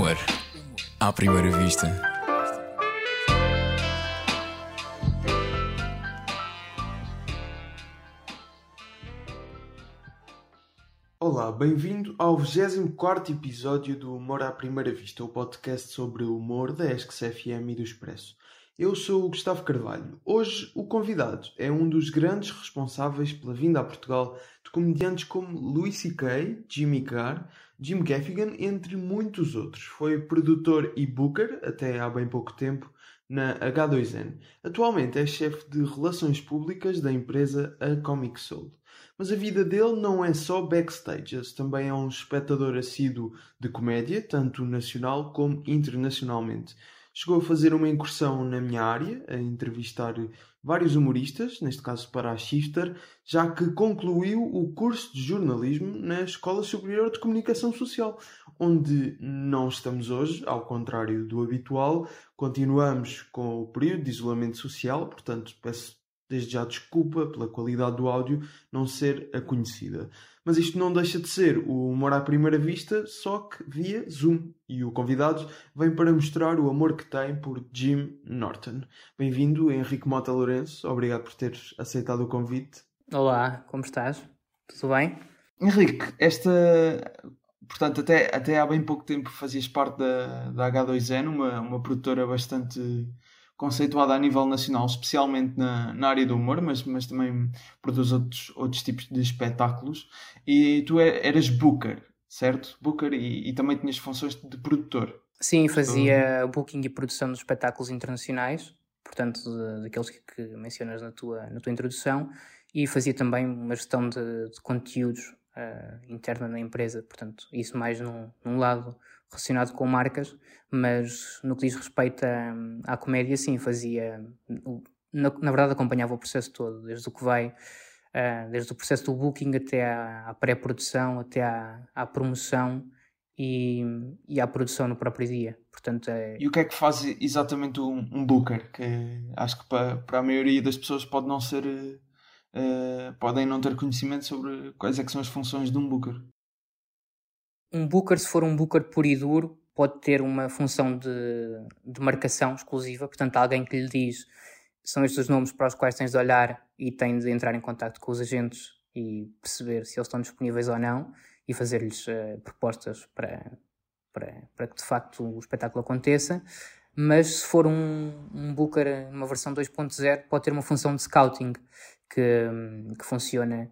Humor à primeira vista. Olá, bem-vindo ao 24 episódio do Humor à Primeira Vista, o podcast sobre o humor da ESC-CFM e do Expresso. Eu sou o Gustavo Carvalho. Hoje, o convidado é um dos grandes responsáveis pela vinda a Portugal de comediantes como Louis C.K., Jimmy Carr, Jim Gaffigan, entre muitos outros. Foi produtor e booker, até há bem pouco tempo, na H2N. Atualmente é chefe de relações públicas da empresa A Comic Soul. Mas a vida dele não é só backstages, também é um espectador assíduo de comédia, tanto nacional como internacionalmente. Chegou a fazer uma incursão na minha área, a entrevistar vários humoristas, neste caso para a Shifter, já que concluiu o curso de jornalismo na Escola Superior de Comunicação Social, onde não estamos hoje, ao contrário do habitual, continuamos com o período de isolamento social, portanto peço desde já desculpa pela qualidade do áudio não ser a conhecida. Mas isto não deixa de ser o humor à primeira vista, só que via Zoom. E o convidado vem para mostrar o amor que tem por Jim Norton. Bem-vindo, Henrique Mota Lourenço. Obrigado por teres aceitado o convite. Olá, como estás? Tudo bem? Henrique, esta. Portanto, até, até há bem pouco tempo fazias parte da, da H2N, uma, uma produtora bastante conceituada a nível nacional, especialmente na, na área do humor, mas, mas também produz outros, outros tipos de espetáculos. E tu é, eras booker, certo? Booker e, e também tinhas funções de produtor. Sim, fazia booking e produção de espetáculos internacionais, portanto, daqueles que, que, mencionas na tua, na tua introdução, e fazia também uma gestão de, de conteúdos uh, interna na empresa, portanto, isso mais num, num lado relacionado com marcas, mas no que diz respeito à, comédia, sim, fazia. Na, na, verdade, acompanhava o processo todo, desde o que vai, uh, desde o processo do booking até à, à pré-produção, até à, à promoção e, e, à produção no próprio dia. Portanto, é... E o que é que faz exatamente um, um booker? Que acho que para, para a maioria das pessoas pode não ser. Uh, podem não ter conhecimento sobre quais é que são as funções de um booker um booker, se for um booker puro e duro, pode ter uma função de, de marcação exclusiva, portanto, alguém que lhe diz são estes os nomes para os quais tens de olhar e tens de entrar em contato com os agentes e perceber se eles estão disponíveis ou não e fazer-lhes uh, propostas para, para, para que de facto o espetáculo aconteça. Mas se for um, um Booker numa versão 2.0, pode ter uma função de scouting que, que funciona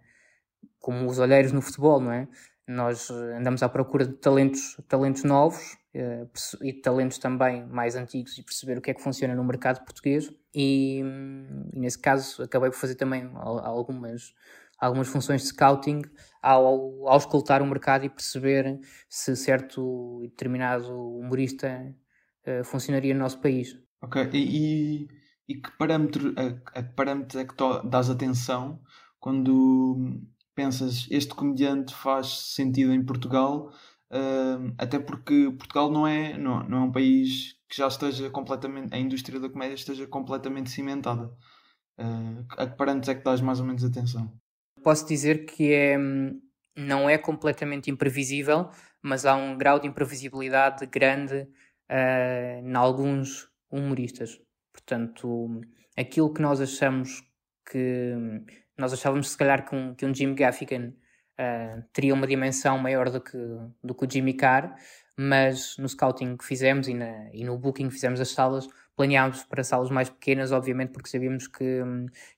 como os olheiros no futebol, não é? Nós eh, andamos à procura de talentos, talentos novos uh, e talentos também mais antigos e perceber o que é que funciona no mercado português. E, hum, e nesse caso acabei por fazer também algumas, algumas funções de scouting ao, ao escutar o mercado e perceber se certo e determinado humorista uh, funcionaria no nosso país. Ok, e, e, e que parâmetro, a, a que parâmetro é que dás atenção quando pensas este comediante faz sentido em Portugal, uh, até porque Portugal não é, não, não é um país que já esteja completamente, a indústria da comédia esteja completamente cimentada. Uh, a que parâmetros é que dás mais ou menos atenção? Posso dizer que é, não é completamente imprevisível, mas há um grau de imprevisibilidade grande uh, em alguns humoristas. Portanto, aquilo que nós achamos que nós achávamos se calhar que um, que um Jim Gaffigan uh, teria uma dimensão maior do que, do que o Jimmy Carr, mas no scouting que fizemos e, na, e no booking que fizemos das salas, planeámos para salas mais pequenas, obviamente, porque sabíamos que,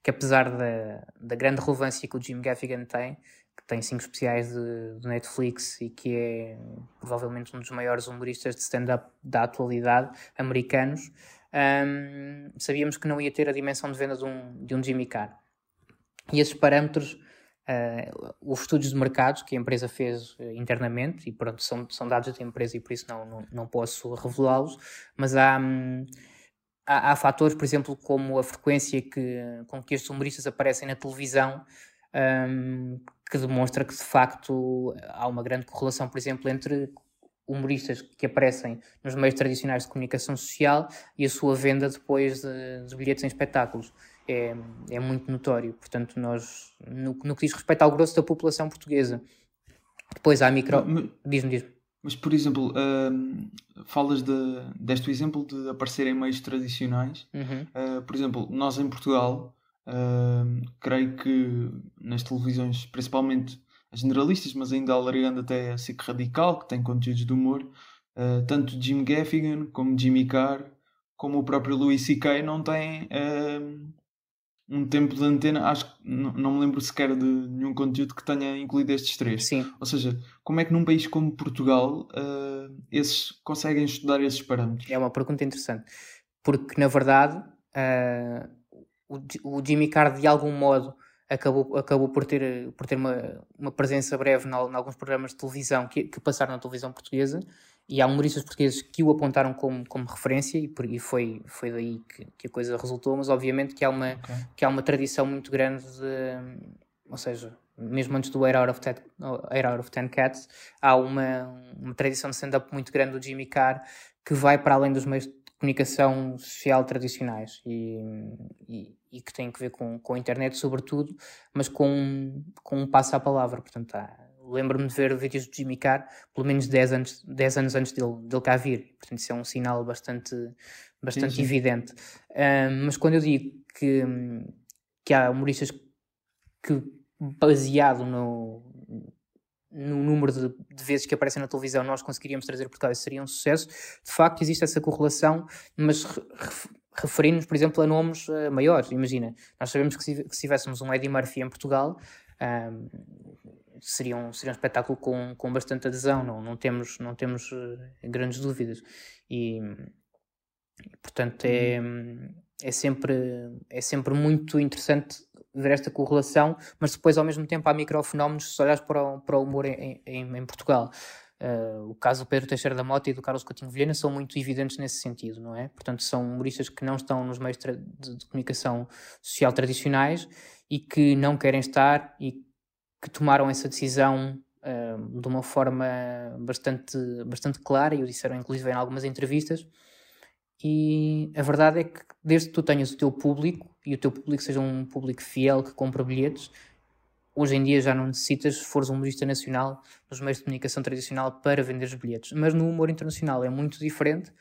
que apesar da, da grande relevância que o Jim Gaffigan tem, que tem cinco especiais de, de Netflix e que é provavelmente um dos maiores humoristas de stand-up da atualidade americanos, um, sabíamos que não ia ter a dimensão de venda de um, de um Jimmy Carr. E esses parâmetros, uh, os estudos de mercados que a empresa fez uh, internamente, e pronto, são, são dados da empresa e por isso não, não, não posso revelá-los, mas há, um, há, há, fatores, por exemplo, como a frequência que, com que estes humoristas aparecem na televisão, um, que demonstra que de facto há uma grande correlação, por exemplo, entre humoristas que aparecem nos meios tradicionais de comunicação social e a sua venda depois de, de bilhetes em espetáculos é, é muito notório. Portanto, nós, no, no que diz respeito ao grosso da população portuguesa, depois há micro. Diz-me, diz-me. Mas, por exemplo, uh, falas de, deste exemplo de aparecer em meios tradicionais. Uhum. Uh, por exemplo, nós em Portugal, uh, creio que nas televisões, principalmente as generalistas, mas ainda alargando até a SIC Radical, que tem conteúdos de humor, uh, tanto Jim Gaffigan como Jimmy Carr, como o próprio Louis C.K. não têm um tempo de antena, acho que não, me lembro sequer de nenhum conteúdo que tenha incluído estes três. Sim. Ou seja, como é que num país como Portugal uh, esses conseguem estudar esses parâmetros? É uma pergunta interessante. Porque, na verdade, uh, o, o Jimmy Carr, de algum modo, acabou, acabou por ter, por ter uma, uma presença breve em, em alguns programas de televisão que, que passaram na televisão portuguesa e há humoristas portugueses que o apontaram como, como referência e, por, e foi, foi daí que, que, a coisa resultou, mas obviamente que há uma, okay. que há uma tradição muito grande de, ou seja, mesmo antes do 8 out of 10, 8 out of 10 Cats, há uma, uma tradição de stand-up muito grande do Jimmy Carr que vai para além dos meios de comunicação social tradicionais e, e, e que tem que ver com, com a internet sobretudo, mas com, com um passo à palavra, portanto há lembro-me de ver vídeos do Jimmy Carr pelo menos 10 anos, 10 anos antes dele, dele cá vir. Portanto, isso é um sinal bastante, bastante sim, sim. evidente. Uh, mas quando eu digo que, que há humoristas que, baseado no, no número de, de, vezes que aparecem na televisão, nós conseguiríamos trazer Portugal, isso seria um sucesso. De facto, existe essa correlação, mas referindo-nos, por exemplo, a nomes uh, maiores. Imagina, nós sabemos que se, que se tivéssemos um Eddie Murphy em Portugal, seria um, seria um espetáculo com, com bastante adesão, não, não temos, não temos uh, grandes dúvidas. E, portanto, é, uhum. é, sempre, é sempre muito interessante ver esta correlação, mas depois, ao mesmo tempo, há microfenómenos se olhares para o, para o humor em, em, em Portugal. Uh, o caso do Pedro Teixeira da Mota e do Carlos Coutinho Vilhena são muito evidentes nesse sentido, não é? Portanto, são humoristas que não estão nos meios de, de comunicação social tradicionais e que não querem estar e que tomaram essa decisão uh, de uma forma bastante, bastante clara e o disseram inclusive em algumas entrevistas. E a verdade é que desde que tu tenhas o teu público e o teu público seja um público fiel que compra bilhetes, hoje em dia já não necessitas, se fores um humorista nacional, nos meios de comunicação tradicional para vender os bilhetes. Mas no humor internacional é muito diferente,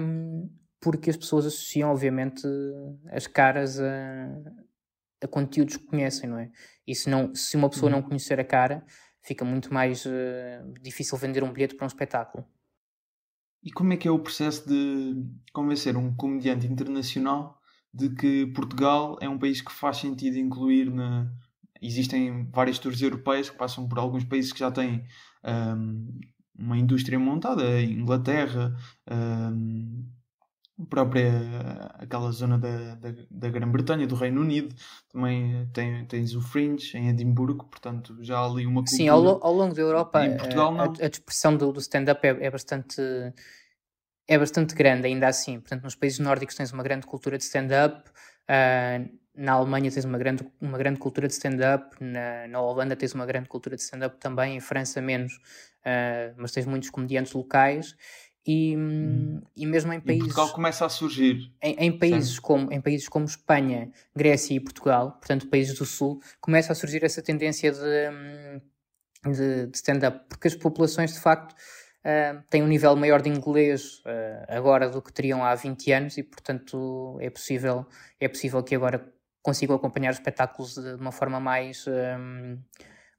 um, porque as pessoas associam, obviamente, as caras a, a conteúdos que conhecem, não é? E se, não, se uma pessoa não uhum. conhecer a cara, fica muito mais uh, difícil vender um bilhete para um espetáculo. E como é que é o processo de convencer um comediante internacional de que Portugal é um país que faz sentido incluir na. Existem várias tours europeias que passam por alguns países que já têm um, uma indústria montada, Inglaterra, um, própria aquela zona da, da, da Grã-Bretanha, do Reino Unido, também tem, tens o Fringe em Edimburgo, portanto já há ali uma cultura. Sim, ao, ao longo da Europa em Portugal, a, a, a dispersão do, do stand-up é, é, bastante é bastante grande ainda assim, portanto nos países nórdicos tens uma grande cultura de stand-up, uh, na Alemanha tens uma grande, uma grande cultura de stand-up, na, na Holanda tens uma grande cultura de stand-up também, em França menos, uh, mas tens muitos comediantes locais e, hum. e mesmo em países. E Portugal começa a surgir. Em, em países como, em países como Espanha, Grécia e Portugal, portanto, países do Sul, começa a surgir essa tendência de, hum, de, de stand-up, porque as populações de facto uh, têm um nível maior de inglês uh, agora do que teriam há 20 anos e, portanto, é possível, é possível que agora consigam acompanhar os espetáculos de, de uma forma mais. Um,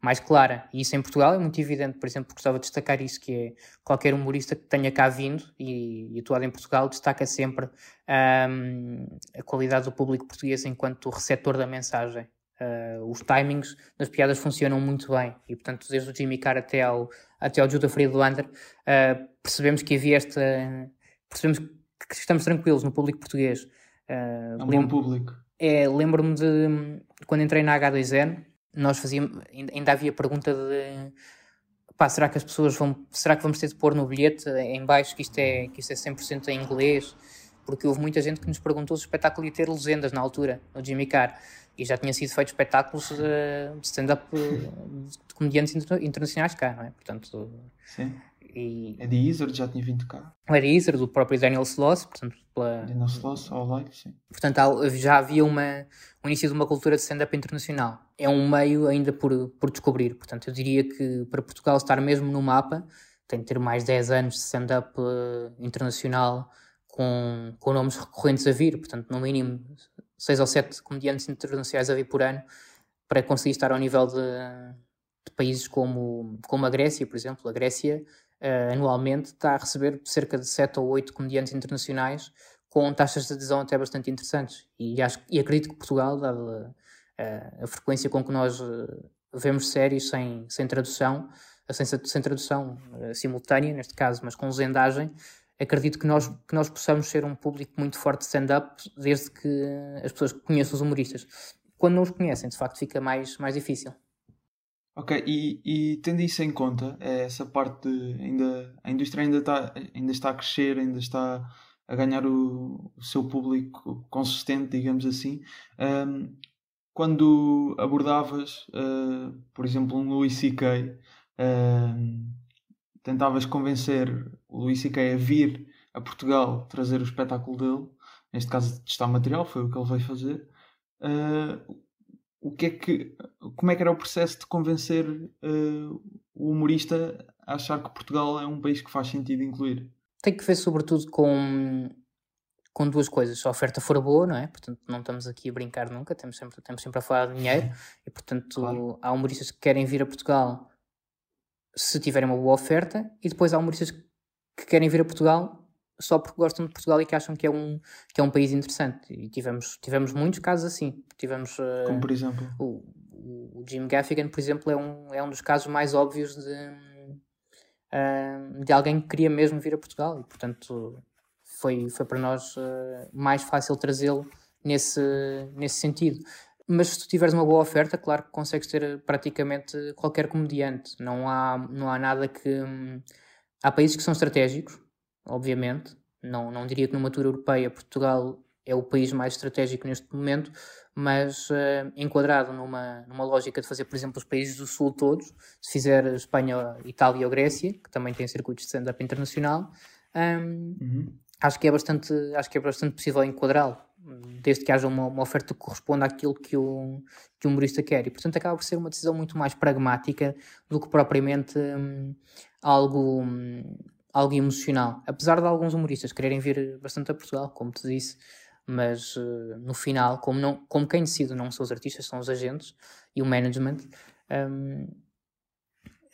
mais clara. E isso em Portugal é muito evidente, por exemplo, gostava de destacar isso, que é qualquer humorista que tenha cá vindo e, e atuado em Portugal destaca sempre um, a qualidade do público português enquanto receptor da mensagem. Uh, os timings das piadas funcionam muito bem e, portanto, desde o Jimmy Carr até ao, até ao Judah Friedlander, uh, percebemos que havia esta... percebemos que estamos tranquilos no público português. Uh, é um bom público. É, lembro-me de quando entrei na H2N, nós fazíamos, ainda havia pergunta de pá, será que as pessoas vão, será que vamos ter de pôr no bilhete em baixo que isto é, que isto é 100% em inglês? Porque houve muita gente que nos perguntou se o espetáculo ia ter legendas na altura, no Jimmy Carr. E já tinha sido feito espetáculos de, stand-up de comediantes internacionais cá, não é? Portanto, Sim. E... Eddie Izzard já tinha vindo cá. O Eddie Izzard, o próprio Daniel Sloss, portanto, pela... Daniel Sloss, ao live, sim. Portanto, já havia uma, o início de uma cultura de stand-up internacional. É um meio ainda por, por descobrir, portanto, eu diria que para Portugal estar mesmo no mapa, tem de ter mais 10 anos de stand-up uh, internacional com, com nomes recorrentes a vir, portanto, no mínimo 6 ou 7 comediantes internacionais a vir por ano para conseguir estar ao nível de, de países como, como a Grécia, por exemplo. A Grécia uh, anualmente está a receber cerca de 7 ou 8 comediantes internacionais com taxas de adesão até bastante interessantes. E, acho, e acredito que Portugal, dada uh, a frequência com que nós uh, vemos séries sem, sem tradução, sem, sem tradução simultânea, neste caso, mas com legendagem, acredito que nós, que nós possamos ser um público muito forte de stand-up desde que as pessoas conheçam os humoristas. Quando não os conhecem, de facto, fica mais, mais difícil. Ok, e, e tendo isso em conta, é essa parte de ainda a indústria ainda está, ainda está a crescer, ainda está a ganhar o, o seu público consistente, digamos assim. Um, quando abordavas, uh, por exemplo, um Louis C.K., uh, tentavas convencer o Luís C.K. a vir a Portugal trazer o espetáculo dele, neste caso testar material, foi o que ele veio fazer. Uh, o que é que, como é que era o processo de convencer uh, o humorista a achar que Portugal é um país que faz sentido incluir? Tem que ver sobretudo com, com duas coisas. Se a oferta for boa, não é? Portanto, não estamos aqui a brincar nunca, temos sempre, temos sempre a falar de dinheiro e, portanto, claro. há humoristas que querem vir a Portugal se tiverem uma boa oferta, e depois há humoristas que querem vir a Portugal só porque gostam de Portugal e que acham que é um, que é um país interessante. E tivemos, tivemos muitos casos assim. Tivemos, uh, Como por exemplo? O, o, Jim Gaffigan, por exemplo, é um, é um dos casos mais óbvios de, uh, de alguém que queria mesmo vir a Portugal. E, portanto, foi, foi para nós uh, mais fácil trazê-lo nesse, nesse sentido. Mas se tu tiveres uma boa oferta, claro que consegues ter praticamente qualquer comediante. Não há, não há nada que. Hum, há países que são estratégicos, obviamente. Não, não diria que numa tour europeia Portugal é o país mais estratégico neste momento, mas uh, enquadrado numa, numa lógica de fazer, por exemplo, os países do Sul todos, se fizer Espanha, Itália ou Grécia, que também têm circuitos de stand-up internacional, um, uhum. acho, que é bastante, acho que é bastante possível enquadrá-lo desde que haja uma, uma, oferta que corresponda àquilo que o, que o humorista quer. E, portanto, acaba por ser uma decisão muito mais pragmática do que propriamente hum, algo, hum, algo emocional. Apesar de alguns humoristas quererem vir bastante a Portugal, como te disse, mas uh, no final, como, não, como quem decide não são os artistas, são os agentes e o management, um,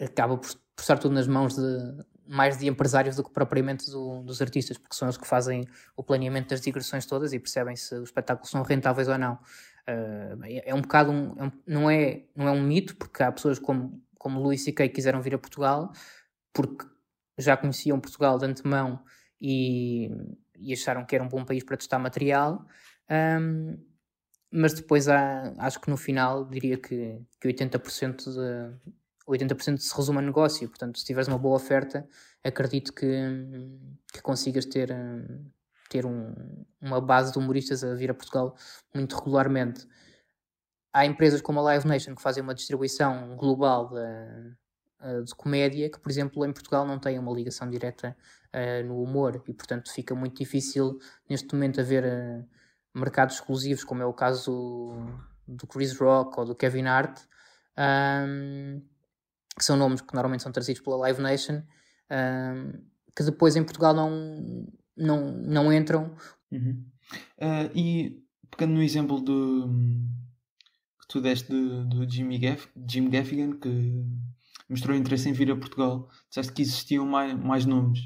acaba por, por estar tudo nas mãos de, mais de empresários do que propriamente do, dos artistas, porque são eles que fazem o planeamento das digressões todas e percebem se os espetáculos são rentáveis ou não. Uh, é, um bocado, um, é um, não, é, não é um mito, porque há pessoas como, como Luís e Kay que quiseram vir a Portugal porque já conheciam Portugal de antemão e, e acharam que era um bom país para testar material. Um, mas depois há, acho que no final diria que, que 80% de, 80% se resume a negócio. Portanto, se tiveres uma boa oferta, acredito que, que consigas ter, ter um, uma base de humoristas a vir a Portugal muito regularmente. Há empresas como a Live Nation que fazem uma distribuição global de, de comédia, que, por exemplo, em Portugal não têm uma ligação direta uh, no humor e, portanto, fica muito difícil neste momento haver uh, mercados exclusivos, como é o caso do, Chris Rock ou do Kevin Hart. Um, que são nomes que normalmente são trazidos pela Live Nation, que depois em Portugal não, não, não entram. Uhum. Uh, e pegando no exemplo do, que tu deste do, do Jimmy Gaff, Jim Gaffigan, que mostrou interesse em vir a Portugal, disseste que existiam mais, mais nomes.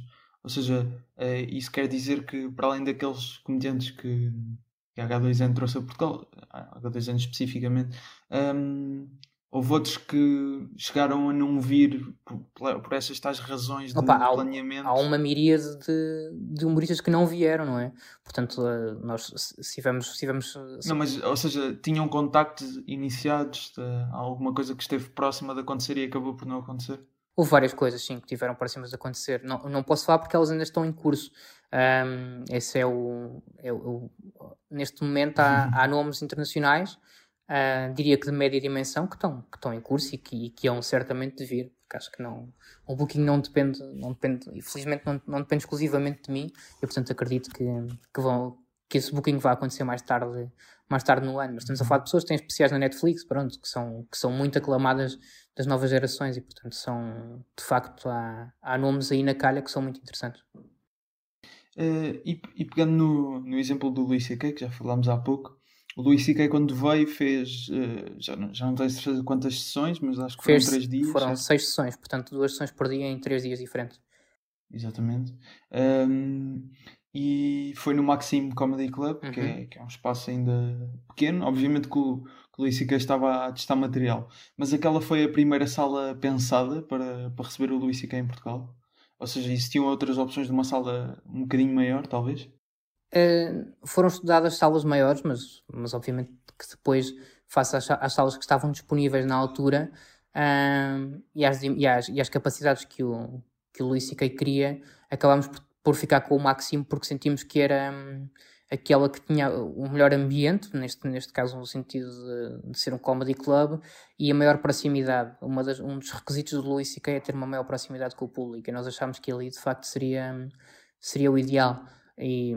Ou seja, uh, isso quer dizer que, para além daqueles comediantes que, que a H2N trouxe a Portugal, a H2N especificamente, um, Houve outros que chegaram a não vir por, por essas tais razões de Opa, planeamento. Há, há uma miríade de, de humoristas que não vieram, não é? Portanto, eh, nós se tivemos. Se tivemos se... Não, mas, ou seja, tinham contactos iniciados, de, alguma coisa que esteve próxima de acontecer e acabou por não acontecer? Houve várias coisas, sim, que tiveram próximas de acontecer. Não, não posso falar porque elas ainda estão em curso. Um, esse é o, é o. Neste momento há, há nomes internacionais uh, diria que de média dimensão, que estão, que estão em curso e que, e que hão certamente de vir, porque acho que não, o Booking não depende, não depende, infelizmente não, não depende exclusivamente de mim, e portanto acredito que, que, vão, que esse booking vai acontecer mais tarde, mais tarde no ano. Mas estamos a falar de pessoas que têm especiais na Netflix, pronto, que são, que são muito aclamadas das novas gerações e, portanto, são, de facto, há, há nomes aí na calha que são muito interessantes. Uh, e, e, pegando no, no exemplo do Luís C.K., que já falámos há pouco, o Luís C.K. quando veio fez, uh, já, não, já não tenho certeza quantas sessões, mas acho que foram fez, três dias. Foram seis sessões, portanto duas sessões por dia em três dias diferentes. Exatamente. Um, e foi no Maxim Comedy Club, uhum. que, é, uhum. que, é, um espaço ainda pequeno. Obviamente que o, que o Luís C.K. estava a testar material, mas aquela foi a primeira sala pensada para, para receber o Luís C.K. em Portugal. Ou seja, existiam outras opções de uma sala um bocadinho maior, talvez? Uh, foram estudadas salas maiores, mas, mas obviamente que depois, face às, às salas que estavam disponíveis na altura uh, e, às, e, às, e às capacidades que o, que o Luís C.K. queria, acabámos por, por, ficar com o máximo porque sentimos que era um, aquela que tinha o melhor ambiente, neste, neste caso no sentido de, de ser um comedy club, e a maior proximidade. Uma das, um dos requisitos do Luís C.K. é ter uma maior proximidade com o público, e nós achámos que ali de facto seria, seria o ideal. E,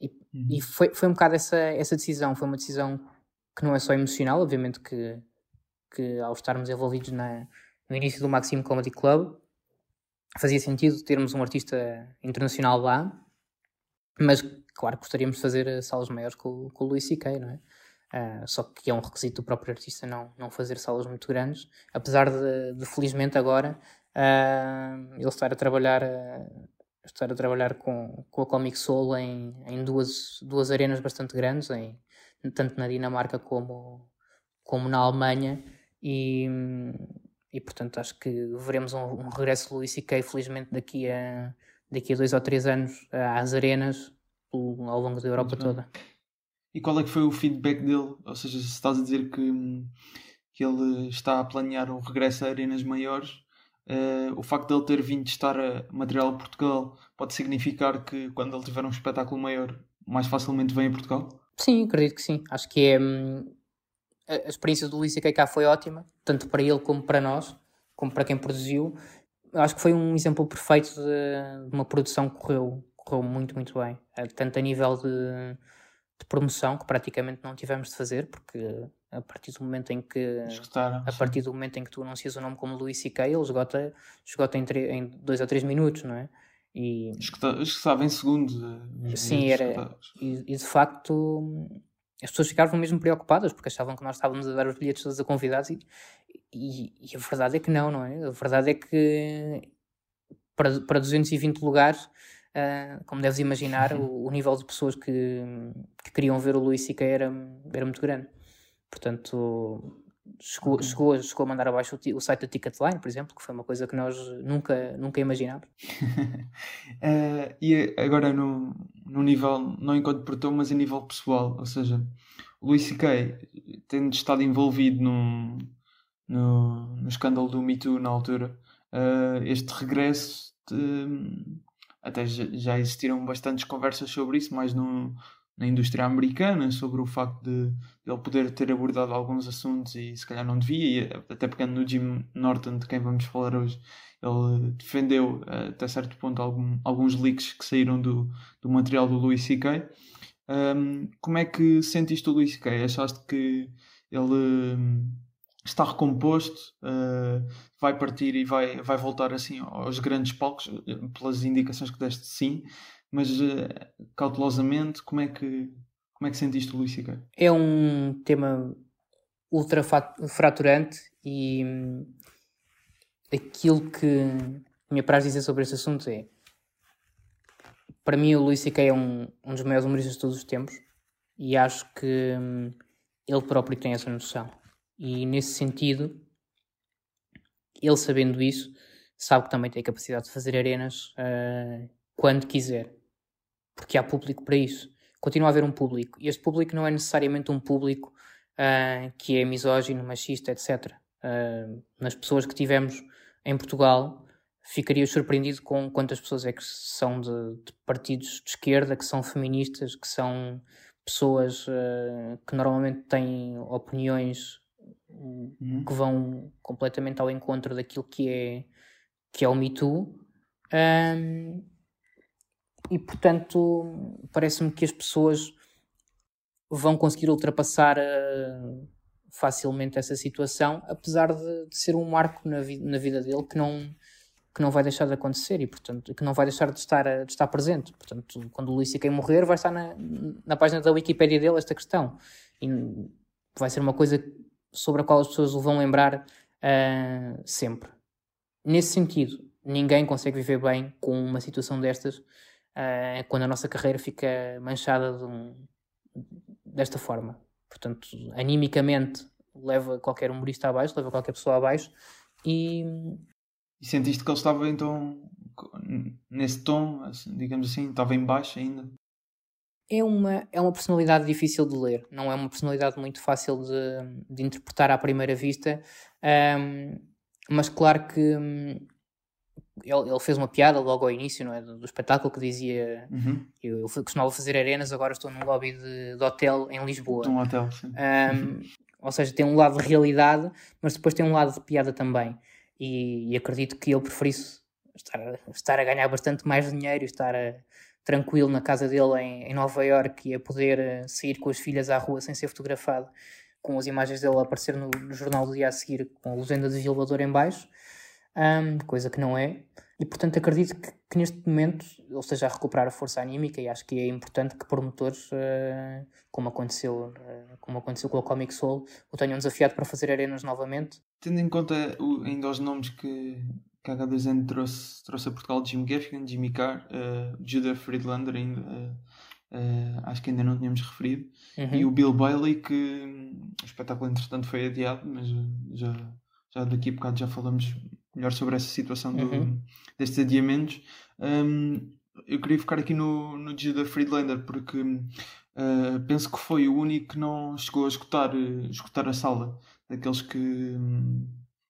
e, uhum. e, foi, foi um bocado essa, essa decisão. Foi uma decisão que não é só emocional, obviamente que, que ao estarmos envolvidos na, no início do Maximo Comedy Club, fazia sentido termos um artista internacional lá, mas claro gostaríamos de fazer eh, salas maiores com, com o Luís C.K., não é? Uh, só que é um requisito do próprio artista não, não fazer salas muito grandes, apesar de, de felizmente agora uh, ele estar a trabalhar uh, estar a trabalhar com, com a Comic Soul em, em duas, duas arenas bastante grandes, em, tanto na Dinamarca como, como na Alemanha, e, e portanto acho que veremos um, um regresso de Luís C.K. felizmente daqui a, daqui a dois ou três anos às arenas ao longo da Europa toda. E qual é que foi o feedback dele? Ou seja, se estás a dizer que, que ele está a planear um regresso a arenas maiores, Uh, o facto de ele ter vindo testar material a Portugal pode significar que quando ele tiver um espetáculo maior, mais facilmente vem a Portugal? Sim, acredito que sim. Acho que é, hum, a, experiência do Luís cá foi ótima, tanto para ele como para nós, como para quem produziu. Acho que foi um exemplo perfeito de, de uma produção que correu, correu muito, muito bem. Eh, tanto a nível de, de promoção, que praticamente não tivemos de fazer, porque a partir do momento em que a partir do momento em que tu anuncias o nome como Luís C.K. ele esgota, esgota em, em dois ou três minutos, não é? E escutava em segundos. Eh, sim, era. E, e, de facto as pessoas ficavam mesmo preocupadas porque achavam que nós estávamos a dar os bilhetes todos a convidados e, e, e, a verdade é que não, não é? A verdade é que para, para 220 lugares, uh, como deves imaginar, o, o, nível de pessoas que, que queriam ver o Luís C.K. era, era muito grande. Portanto, chegou, chegou, chegou a mandar abaixo o, o, site da Ticketline, por exemplo, que foi uma coisa que nós nunca, nunca imaginámos. uh, e agora, no, no nível, não enquanto produtor, mas a nível pessoal, ou seja, o Luís C.K., tendo estado envolvido no, no, no escândalo do Me Too na altura, uh, este regresso. De, até já existiram bastantes conversas sobre isso, mas no, na indústria americana sobre o facto de, ele poder ter abordado alguns assuntos e se calhar não devia, e até pegando no Jim Norton, de quem vamos falar hoje, ele defendeu até certo ponto algum, alguns leaks que saíram do, do material do Louis C.K. Um, como é que sentiste o Louis C.K.? Achaste que ele um, está recomposto, uh, vai partir e vai, vai voltar assim aos grandes palcos, pelas indicações que deste sim, mas uh, cautelosamente, como é que como é que sentiste Luís C.K.? É um tema ultra fraturante e hum, aquilo que me apraz dizer sobre este assunto é para mim o Luís C.K. é um, um dos maiores humoristas de todos os tempos e acho que hum, ele próprio tem essa noção e nesse sentido ele sabendo isso sabe que também tem a capacidade de fazer arenas uh, quando quiser porque há público para isso. Continua a haver um público. E este público não é necessariamente um público uh, que é misógino, machista, etc. Uh, ah, nas pessoas que tivemos em Portugal, ficaria surpreendido com quantas pessoas é que são de, de partidos de esquerda, que são feministas, que são pessoas uh, que normalmente têm opiniões uhum. que vão completamente ao encontro daquilo que é, que é o Me Too. Um, e portanto parece-me que as pessoas vão conseguir ultrapassar uh, facilmente essa situação, apesar de, de ser um marco na, vi na vida dele que não, que não vai deixar de acontecer e, portanto, que não vai deixar de estar, de estar presente. Portanto, quando o Luís C.K. morrer, vai estar na, na página da Wikipédia dele esta questão. E vai ser uma coisa sobre a qual as pessoas o vão lembrar uh, sempre. Nesse sentido, ninguém consegue viver bem com uma situação destas uh, quando a nossa carreira fica manchada de um, desta forma. Portanto, animicamente leva qualquer humorista abaixo, leva qualquer pessoa abaixo e. E sentiste que ele estava então nesse tom, assim, digamos assim, estava em baixo ainda? É uma, é uma personalidade difícil de ler, não é uma personalidade muito fácil de, de interpretar à primeira vista, um, mas claro que hum, ele, ele, fez uma piada logo ao início não é, do, do espetáculo que dizia uhum. eu, eu costumava fazer arenas, agora estou num lobby de, de hotel em Lisboa. De um hotel, sim. Um, ou seja, tem um lado de realidade, mas depois tem um lado de piada também. E, e acredito que ele preferisse estar, estar a ganhar bastante mais dinheiro, estar a, tranquilo na casa dele em, em Nova York e a poder uh, sair com as filhas à rua sem ser fotografado, com as imagens dele a aparecer no, no jornal do dia a seguir com a legenda de violador em baixo um, coisa que não é. E portanto acredito que, que, neste momento ele esteja a recuperar a força anímica e acho que é importante que promotores, uh, como, aconteceu, uh, como aconteceu com o Comic Soul, o tenham desafiado para fazer arenas novamente. Tendo em conta o, ainda os nomes que, que a H2N trouxe, trouxe a Portugal, Jim Gaffigan, Jimmy Carr, uh, Judah Friedlander ainda... acho que ainda não tínhamos referido, uhum. e o Bill Bailey, que o espetáculo entretanto foi adiado, mas já, já daqui a bocado já falamos melhor sobre essa situação do, uhum. destes adiamentos. Um, eu queria ficar aqui no, no dia da Friedlander porque uh, penso que foi o único que não chegou a escutar, uh, escutar a sala daqueles que, um,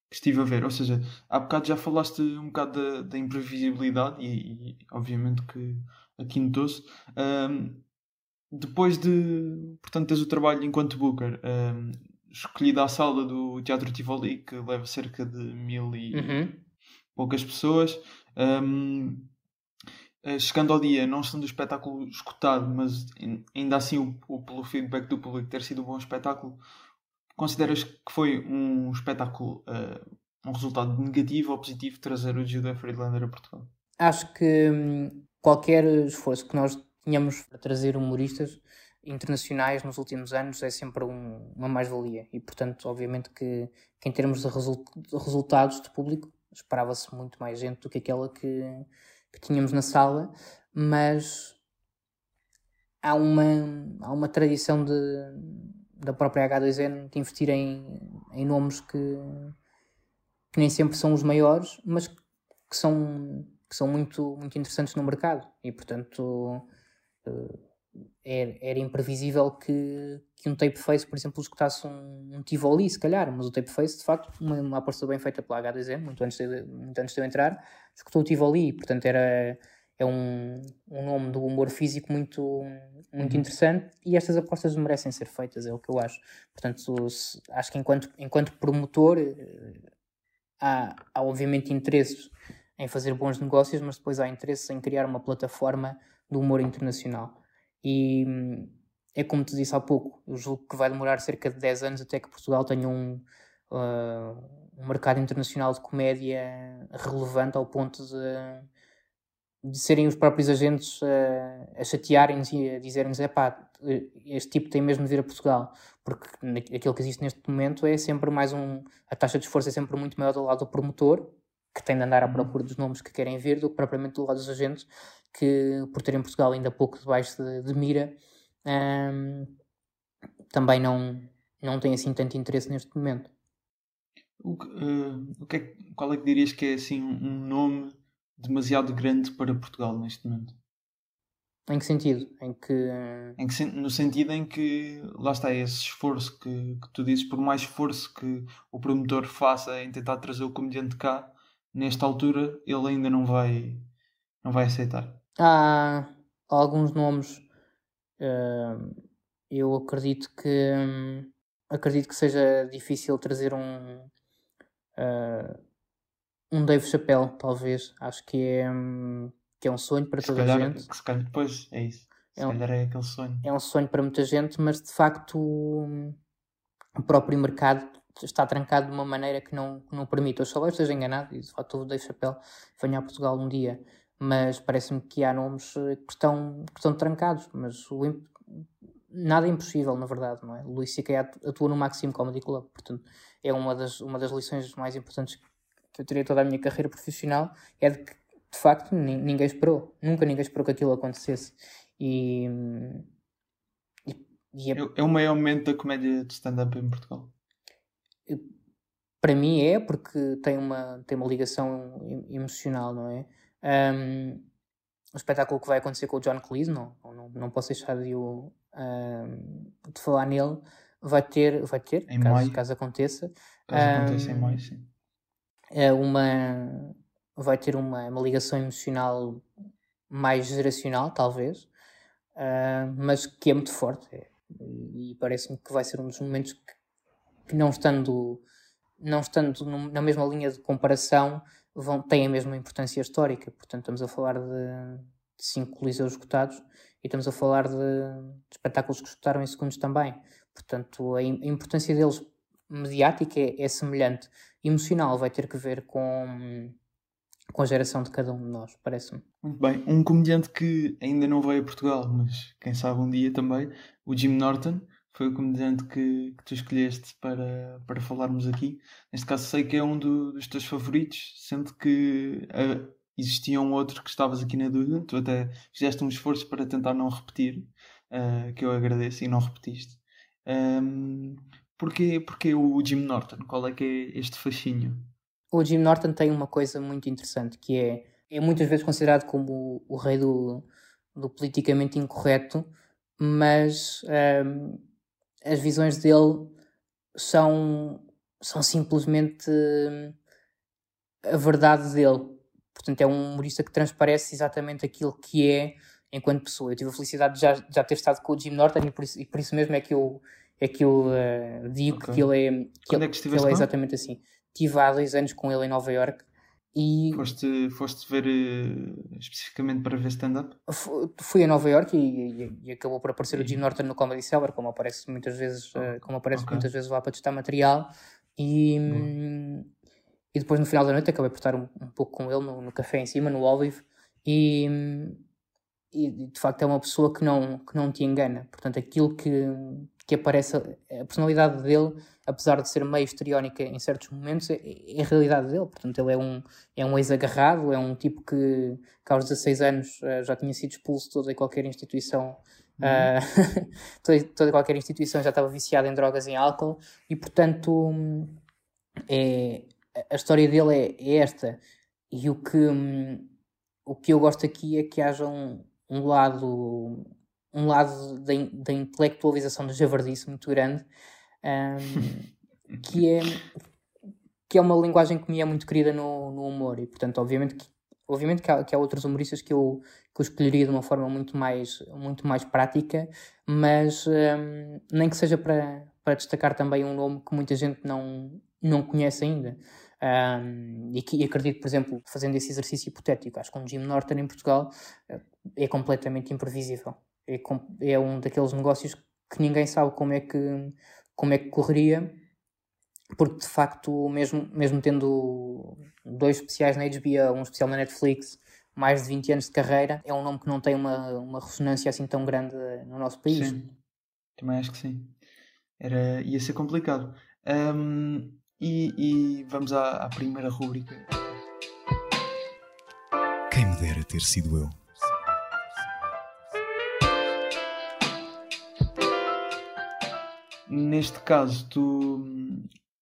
que, estive a ver. Ou seja, há bocado já falaste um bocado da, da imprevisibilidade e, e, obviamente que aqui notou-se. Um, depois de, portanto, teres o trabalho enquanto Booker, um, escolhida a sala do Teatro Tivoli, que leva cerca de mil e uhum. poucas pessoas. Um, eh, chegando ao dia, não sendo o espetáculo escutado, mas ainda assim, o, o, pelo feedback do público ter sido um bom espetáculo, consideras que foi um espetáculo, uh, um resultado negativo ou positivo trazer o Judah Friedlander a Portugal? Acho que hum, qualquer esforço que nós tínhamos para trazer humoristas internacionais nos últimos anos é sempre um, uma mais-valia. E, portanto, obviamente que, que em termos de, de resultados de público esperava-se muito mais gente do que aquela que, que tínhamos na sala, mas há uma, há uma tradição de, da própria H2N de investir em, em nomes que, que nem sempre são os maiores, mas que são, que são muito, muito interessantes no mercado. E, portanto, uh, era, era imprevisível que, que um tapeface, por exemplo, escutasse um, um Tivoli, se calhar, mas o tapeface, de facto, uma, uma aposta bem feita pela H2M, muito antes de, muito antes de eu entrar, escutou o Tivoli, portanto era é um, um nome do humor físico muito, muito uhum. interessante e estas apostas merecem ser feitas, é o que eu acho. Portanto, se, acho que enquanto, enquanto promotor eh, há, há obviamente interesses em fazer bons negócios, mas depois há interesses em criar uma plataforma do humor internacional. E é como te disse há pouco, eu julgo que vai demorar cerca de 10 anos até que Portugal tenha um, uh, um mercado internacional de comédia relevante ao ponto de, de serem os próprios agentes uh, a chatearem-nos e a dizerem-nos: é pá, este tipo tem mesmo de vir a Portugal, porque aquilo que existe neste momento é sempre mais um. A taxa de esforço é sempre muito maior do lado do promotor, que tem de andar à uhum. procura dos nomes que querem ver, do que propriamente do lado dos agentes que por terem Portugal ainda pouco debaixo de, de mira, um, também não, não tem assim tanto interesse neste momento. O, uh, o que é, qual é que dirias que é assim um nome demasiado grande para Portugal neste momento? Em que sentido? Em que... Em que no sentido em que lá está esse esforço que, que tu dizes, por mais esforço que o promotor faça em tentar trazer o comediante cá, nesta altura ele ainda não vai não vai aceitar. Há alguns nomes. Uh, eu acredito que um, acredito que seja difícil trazer um uh, um Dave Chappelle, talvez. Acho que é um, que é um sonho para Se toda a calhar, gente. que se calhar, pois, é isso. Se É um- calhar é aquele sonho. É um sonho para muita gente, mas de facto o próprio mercado está trancado de uma maneira que não, que não permite. Eu só esteja enganado e de facto o Dave Chappelle venha a Portugal um dia, mas parece-me que há nomes eh, que estão, que estão trancados, mas o nada é impossível, na verdade, não é? O Luís C.K. atu- atua no Maxim Comedy Club, portanto é uma das, uma das lições mais importantes que eu tirei toda a minha carreira profissional, é de que de facto nin- ninguém esperou, nunca ninguém esperou que aquilo acontecesse. E, e, e é É, é o maior momento da comédia de stand-up em Portugal. para mim é porque tem uma, tem uma ligação em- emocional, não é? Um, o espetáculo que vai acontecer com o John Cleese, não, não, não posso deixar de, o, um, de falar nele, vai ter, vai ter Em caso, maio. caso aconteça, Caso Ah, aconteça em maio, sim. é uma, vai ter uma, uma ligação emocional mais geracional, talvez, ah, mas que é muito forte. é. E, parece-me que vai ser um dos momentos que, que não estando, não estando na mesma linha de comparação, vão, têm a mesma importância histórica. Portanto, estamos a falar de, de cinco coliseus esgotados e estamos a falar de, de espetáculos que esgotaram em segundos também. Portanto, a, a importância deles mediática é, é semelhante. Emocional vai ter que ver com, com a geração de cada um de nós, parece-me. Muito bem. Um comediante que ainda não veio a Portugal, mas quem sabe um dia também, o Jim Norton, foi o comediante que, que tu escolheste para, para falarmos aqui. Neste caso sei que é um do- dos teus favoritos, sendo que ah, existia um outro que estavas aqui na dúvida. Tu até fizeste um esforço para tentar não repetir, ah, que eu agradeço, e não repetiste. Ahm, porquê, porquê o Jim Norton? Qual é que é este fascínio? O Jim Norton tem uma coisa muito interessante, que é, é muitas vezes considerado como o, o rei do, do politicamente incorreto, mas hum, as visões dele são, são simplesmente hum, a verdade dele. Portanto, é um humorista que transparece exatamente aquilo que é enquanto pessoa. Eu tive a felicidade de já, já ter estado com o Jim Norton e por isso, e por isso mesmo é que eu, é que eu eh, digo Ok. que ele é, que Quando ele, é que que ele é exatamente assim. Estive há dois anos com ele em Nova York e Foste, foste ver eh, especificamente para ver stand-up? fu- fui a Nova York e, e- e acabou por aparecer o E- Jim Norton no Comedy Cellar, como aparece muitas vezes, eh, como aparece ok. muitas vezes lá para testar material. E, hum, e depois no final da noite acabei por estar um, um pouco com ele no, no café em cima, no Olive, e, hum, e de facto é uma pessoa que não, que não te engana. Portanto, aquilo que, que aparece, a personalidade dele, apesar de ser meio histriónica em certos momentos, é, é a realidade dele. Portanto, ele é um, é um ex-agarrado, é um tipo que, que aos 16 anos eh, já tinha sido expulso de toda e qualquer instituição. ah, toda, toda e qualquer instituição já estava viciada em drogas e em álcool e portanto hum, é, a história dele é, é esta e o que hum, o que eu gosto aqui é que haja um, um lado um lado da, in- da intelectualização da javardice muito grande hum, que é que é uma linguagem que me é muito querida no, no humor e portanto obviamente que obviamente que há, que há outros humoristas que eu, que eu escolheria de uma forma muito mais muito mais prática mas hum, nem que seja para, para destacar também um nome que muita gente não, não conhece ainda um, e que acredito, por exemplo, fazendo esse exercício hipotético, acho que um Jim Norton em Portugal eh, é completamente imprevisível. É, é um daqueles negócios que ninguém sabe como é que, como é que correria, porque de facto, mesmo, mesmo tendo dois especiais na HBO, um especial na Netflix, mais de 20 anos de carreira, é um nome que não tem uma, uma ressonância assim tão grande no nosso país. Sim, também acho que sim. Era, ia ser complicado. Ahm, e, e vamos à, à primeira rúbrica. Quem me dera ter sido eu. Neste caso, tu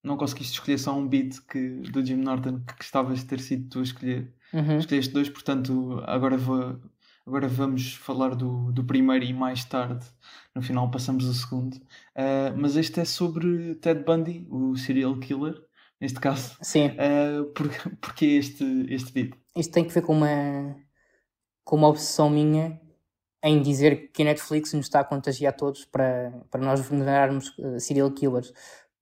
não conseguiste escolher só um beat que, do Jim Norton que gostavas de ter sido tu a escolher. Uhum. Escolheste dois, portanto, agora, vou, agora vamos falar do, do primeiro e mais tarde, no final, passamos ao segundo. Ah, mas este é sobre Ted Bundy, o serial killer, neste caso. Sim, Ah, por, porque este, este beat? isto tem que ver com uma, com uma obsessão minha em dizer que a Netflix nos está a contagiar todos para, para nós venerarmos eh, serial killers.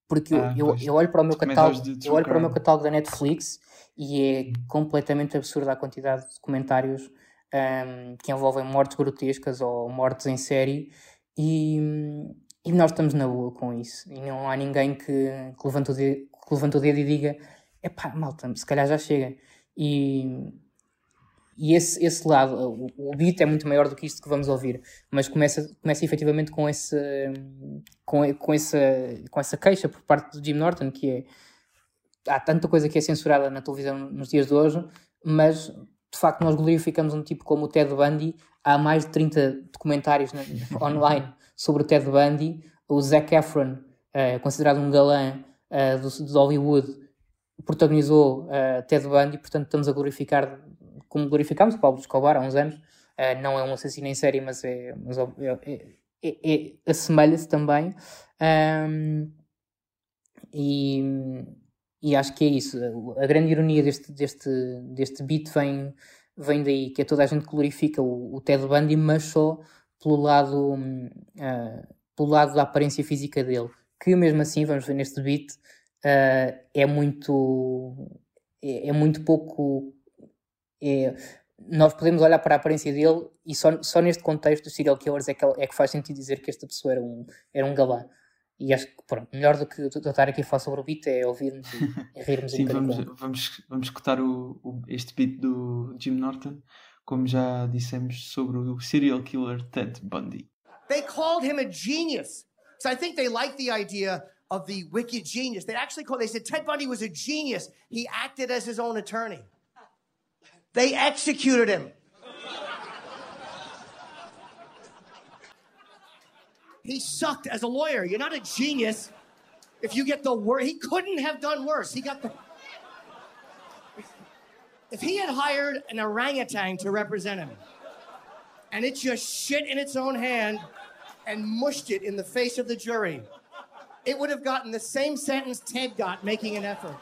Porque eu- Ah, eu, eu olho para o meu catálogo, eu olho para o meu catálogo da Netflix e é completamente absurda a quantidade de documentários um, que envolvem mortes grotescas ou mortes em série e, e nós estamos na boa com isso. E não há ninguém que, que, levante, o dedo, que levante o dedo e diga: é pá, malta, se calhar já chega. E, e esse, esse lado, o, o beat é muito maior do que isto que vamos ouvir, mas começa, começa efetivamente com, esse, com, com, essa, com essa queixa por parte do Jim Norton, que é há tanta coisa que é censurada na televisão nos dias de hoje, mas de facto nós glorificamos um tipo como o Ted Bundy. Há mais de 30 documentários online sobre o Ted Bundy. O Zac Efron, uh, considerado um galã uh, do, de Hollywood, protagonizou uh, Ted Bundy, portanto estamos a glorificar como glorificámos Pablo Escobar há uns anos. não é um assassino em série, mas, é, mas é, é, é, é assemelha-se também. Um, e e acho que é isso. A grande ironia deste, deste, deste beat vem, vem daí, que é toda a gente glorifica o, o Ted Bundy, mas só pelo lado, uh, pelo lado da aparência física dele. Que mesmo assim, vamos ver neste beat, uh, é muito. É, é, muito pouco. É, nós podemos olhar para a aparência dele e só, só neste contexto dos serial killers é que, é que faz sentido dizer que esta pessoa era um, era um galã. E acho que, pronto, melhor do que eu estar aqui a falar sobre o beat é ouvirmos e, e rirmos Sim, vamos, vamos, vamos escutar o, o, este beat do Jim Norton, como já dissemos sobre o serial killer Ted Bundy. They called him a genius. So I think they liked the idea of the wicked genius. They actually called, they said Ted Bundy was a genius. He acted as his own attorney. They executed him. He sucked as a lawyer. You're not a genius if you get the worst. He couldn't have done worse. He got the. If he had hired an orangutan to represent him, and it just shit in its own hand and mushed it in the face of the jury, it would have gotten the same sentence Ted got making an effort.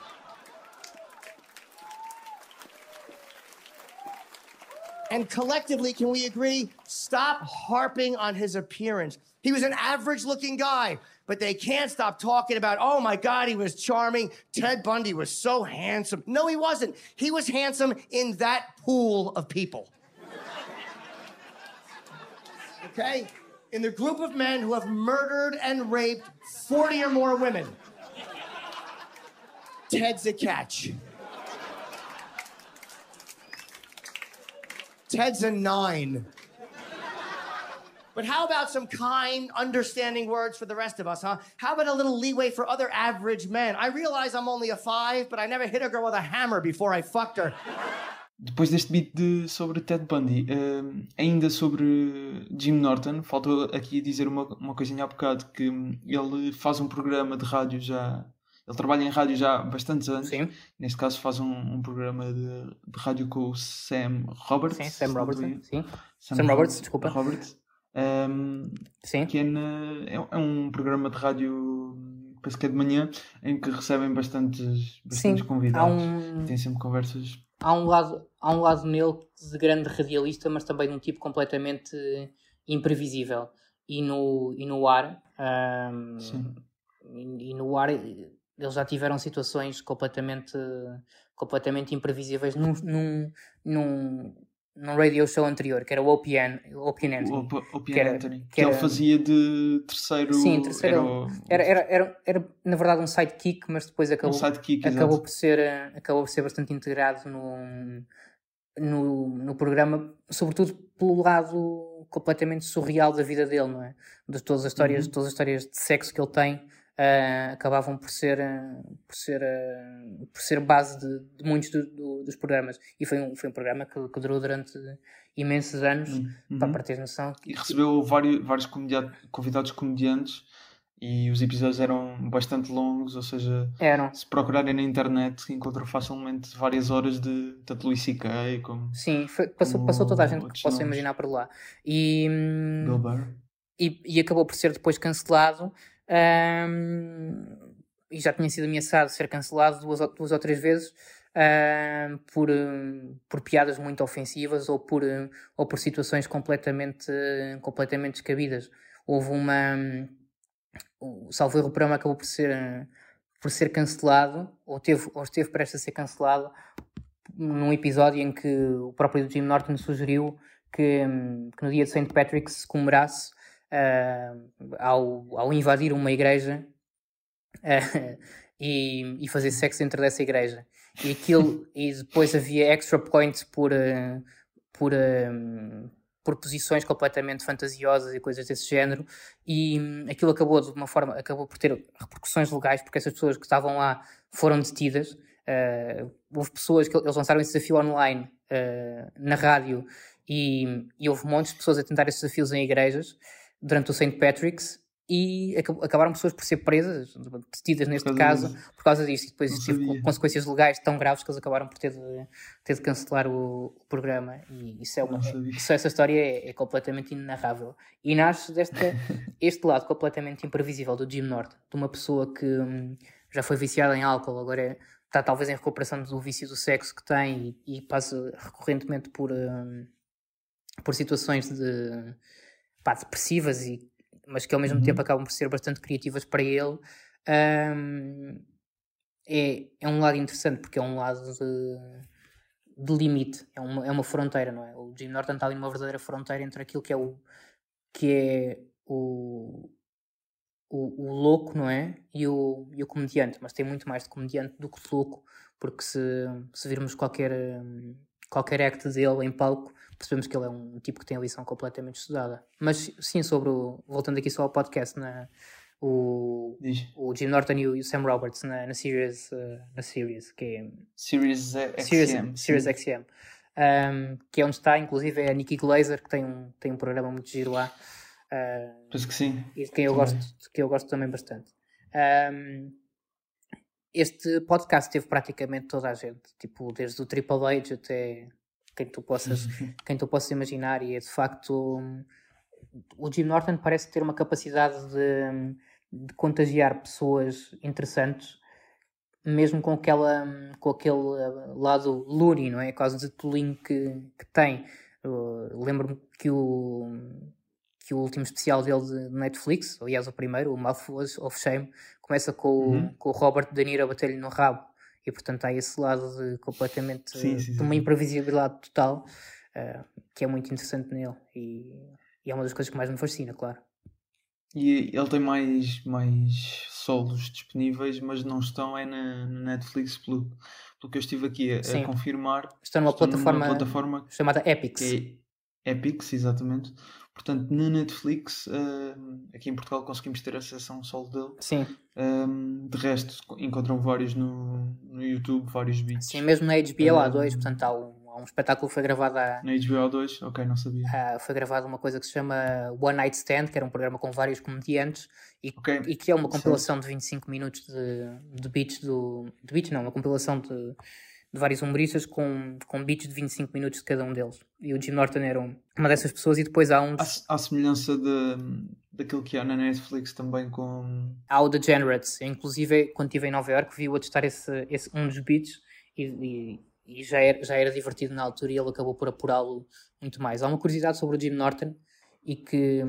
And collectively, can we agree? Stop harping on his appearance. He was an average looking guy, but they can't stop talking about, oh my God, he was charming. Ted Bundy was so handsome. No, he wasn't. He was handsome in that pool of people. Okay? In the group of men who have murdered and raped 40 or more women. Ted's a catch. Ted's a nine. But how about some kind, understanding words for the rest of us, huh? How about a little leeway for other average men? I realize I'm only a five, but I never hit a girl with a hammer before I fucked her. Depois deste beat de, sobre Ted Bundy, uh, ainda sobre Jim Norton, faltou aqui dizer uma, uma coisinha há bocado, que ele faz um programa de rádio já ele trabalha em rádio já há bastantes anos. Sim. Neste caso faz um, um programa de, de, rádio com o Sam Roberts. Sim, Sam Roberts. Sim. Sam, Sam Roberts, desculpa. Roberts. Um, Sim. Que é, na, é, é, um programa de rádio, penso que é de manhã, em que recebem bastantes, bastantes Sim, convidados. Um... Tem sempre conversas. Há um, lado, há um lado nele de grande radialista, mas também de um tipo completamente imprevisível. E no, e no ar. Um, Sim. E, e no ar eles já tiveram situações completamente, completamente imprevisíveis num, num, num, num radio show anterior, que era o Opian, Opian Anthony. O, Opian que, era, Anthony, que, que era, ele fazia de terceiro. Sim, terceiro. Era, era, era, era, na verdade um sidekick, mas depois acabou, um acabou, por ser, acabou por ser bastante integrado no, no, no programa, sobretudo pelo lado completamente surreal da vida dele, não é? De todas as histórias, uhum. todas as histórias de sexo que ele tem uh, acabavam por ser, uh, por, ser, uh, por ser base de, de muitos do, do, dos programas. E foi um, foi um programa que, que durou durante imensos anos, uhum. para, para ter noção. E recebeu vários, vários convidados comediantes e os episódios eram bastante longos, ou seja, eram. se procurarem na internet encontram facilmente várias horas de tanto Louis C.K. como sim, foi, passou, como passou toda a gente que possa imaginar por lá e. E, e acabou por ser depois cancelado um, e já tinha sido ameaçado de ser cancelado duas, duas ou três vezes um, por, por piadas muito ofensivas ou por, ou por situações completamente, completamente descabidas. Houve uma. O Salvo Erro, o programa acabou por ser, por ser cancelado, ou, teve, ou esteve prestes a ser cancelado, num episódio em que o próprio Jim Norton sugeriu que, que no dia de St. Patrick se comemorasse uh, ao, ao invadir uma igreja uh, e, e fazer sexo dentro dessa igreja. E, aquilo, e depois havia extra points por, uh, por, por posições completamente fantasiosas e coisas desse género. E um, aquilo acabou de uma forma, acabou por ter repercussões legais, porque essas pessoas que estavam lá foram detidas. Houve pessoas que eles lançaram esse desafio online na rádio e, e houve montes de pessoas a tentar esses desafios em igrejas durante o St. Patrick's e acabaram pessoas por ser presas, detidas neste caso, disso. por causa disso. E depois isso teve consequências legais tão graves que eles acabaram por ter de, ter de cancelar o, o programa. E isso é uma, isso, essa história é, é, completamente inenarrável. E nasce deste este lado completamente imprevisível do Jim Norton, de uma pessoa que hum, já foi viciada em álcool, agora é, está talvez em recuperação do vício do sexo que tem e, e passa recorrentemente por, hum, por situações de pá, depressivas, e, mas que ao mesmo uhum. tempo acabam por ser bastante criativas para ele. Um, é, é um lado interessante porque é um lado de, de limite, é uma, é uma fronteira, não é? O Jim Norton está ali numa verdadeira fronteira entre aquilo que é o que é o, o, o louco, não é? E o, e o comediante, mas tem muito mais de comediante do que de louco, porque se, se virmos qualquer, qualquer act dele em palco, percebemos que ele é um tipo que tem a lição completamente estudada. Mas sim, sobre o. Voltando aqui só ao podcast, na, o, o Jim Norton e o, Sam Roberts na, na series, uh, na series, que é. Series XM. Series, XM. Um, que é onde está, inclusive, é a Nikki Glazer, que tem um, tem um programa muito giro lá. Uh, Penso que sim. E de quem eu, gosto, de quem eu gosto também bastante. Um, este podcast teve praticamente toda a gente, tipo, desde o Triple H até quem tu possas, quem tu possas imaginar, e é de facto o Jim Norton parece ter uma capacidade de, de contagiar pessoas interessantes, mesmo com aquela com aquele lado loony, não é? Quase de tolinho que, que tem. Lembro-me que o que o último especial dele de Netflix, aliás o primeiro, o Mouthfuls of Shame, começa com, uhum. com o Robert De Niro a bater-lhe no rabo e portanto há esse lado de completamente sim, sim, de uma imprevisibilidade total uh, que é muito interessante nele e, e, é uma das coisas que mais me fascina, claro. E ele tem mais, mais solos disponíveis, mas não estão é na, na Netflix pelo, pelo que eu estive aqui a, a confirmar. Está numa plataforma, numa plataforma chamada Epics. É Epics, exatamente. Portanto, na Netflix, uh, aqui em Portugal, conseguimos ter acesso a um solo dele. Sim. Um, de resto, encontram vários no, no YouTube, vários vídeos. Sim, mesmo na HBO há dois, portanto, há um, há um espetáculo que foi gravado há. Na HBO há dois? Ok, não sabia. Uh, foi gravado uma coisa que se chama One Night Stand, que era um programa com vários comediantes e, okay. e que é uma compilação Sim. de 25 minutos de, de beats do. de beats, não, uma compilação de de vários humoristas com, com beats de 25 minutos de cada um deles. E o Jim Norton era uma dessas pessoas e depois há um... À, semelhança de, daquilo que há na Netflix também com... Há o Degenerates. Inclusive, quando estive em Nova York, vi-o a testar esse, esse, um dos beats e, e, e, já, era, já era divertido na altura e ele acabou por apurá-lo muito mais. Há uma curiosidade sobre o Jim Norton e que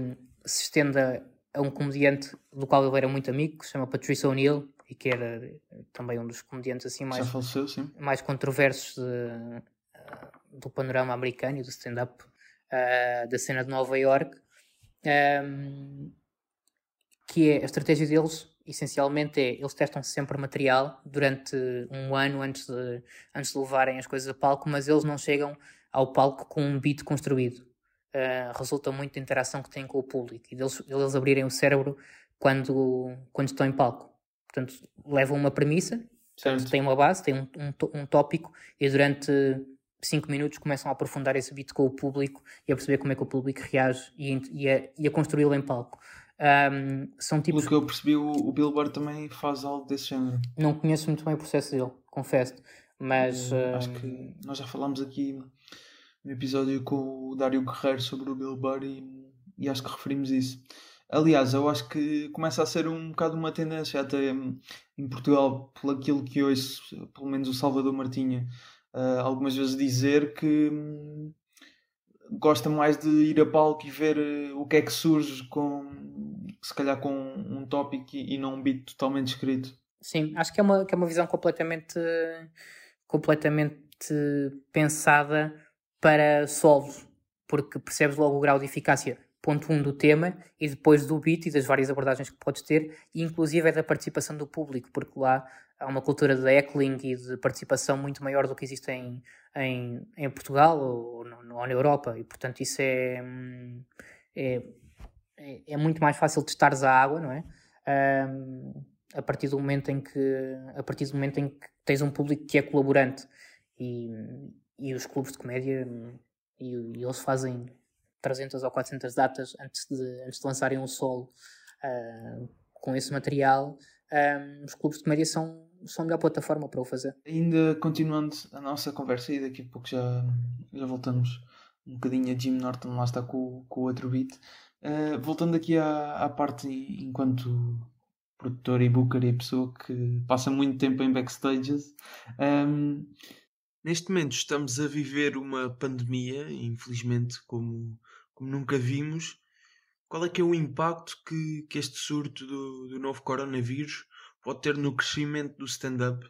se estenda a um comediante do qual ele era muito amigo, que se chama Patrice O'Neill, e que era também um dos comediantes assim mais, faleceu, mais controversos de, uh, do panorama americano e do stand-up uh, da cena de Nova York, um, que é a estratégia deles essencialmente é eles testam sempre material durante um ano antes de, antes de levarem as coisas a palco, mas eles não chegam ao palco com um beat construído. Uh, resulta muito da interação que têm com o público e deles, deles abrirem o cérebro quando, quando estão em palco. Portanto, levam uma premissa, portanto, têm uma base, têm um, um, um tópico e durante 5 minutos começam a aprofundar esse beat com o público e a perceber como é que o público reage e, e a, e a construí-lo em palco. Um, são tipos... Pelo que eu percebi, o, o Bill Burr também faz algo desse género. Não conheço muito bem o processo dele, confesso. Mas. Uh, acho que nós já falámos aqui no episódio com o Dário Guerreiro sobre o Bill Burr e, e acho que referimos isso. Aliás, eu acho que começa a ser um bocado uma tendência até em Portugal, por aquilo que ouço, pelo menos o Salvador Martinha, uh, algumas vezes dizer que um, gosta mais de ir a palco e ver uh, o que é que surge com se calhar com um tópico e, e não um beat totalmente escrito. Sim, acho que é uma, que é uma visão completamente completamente pensada para solos, porque percebes logo o grau de eficácia, ponto 1 um do tema, e depois do beat e das várias abordagens que podes ter, e inclusive é da participação do público, porque lá há uma cultura de heckling e de participação muito maior do que existe em, em, em Portugal ou, ou na Europa, e portanto isso é, hum, é, é, é muito mais fácil testares a água, não é? Um, a partir do momento em que a partir do momento em que tens um público que é colaborante e, e os clubes de comédia e, e eles fazem 300 ou 400 datas antes de, antes de lançarem um solo uh, com esse material um, os clubes de comédia são, são a melhor plataforma para o fazer. Ainda continuando a nossa conversa e daqui a pouco já, já voltamos um bocadinho a Jim Norton, lá está com, com o outro beat. Uh, voltando aqui à, à parte enquanto produtor e booker e pessoa que passa muito tempo em backstages. Um, neste momento estamos a viver uma pandemia, infelizmente, como, como nunca vimos. Qual é que é o impacto que, que este surto do, do novo coronavírus pode ter no crescimento do stand-up?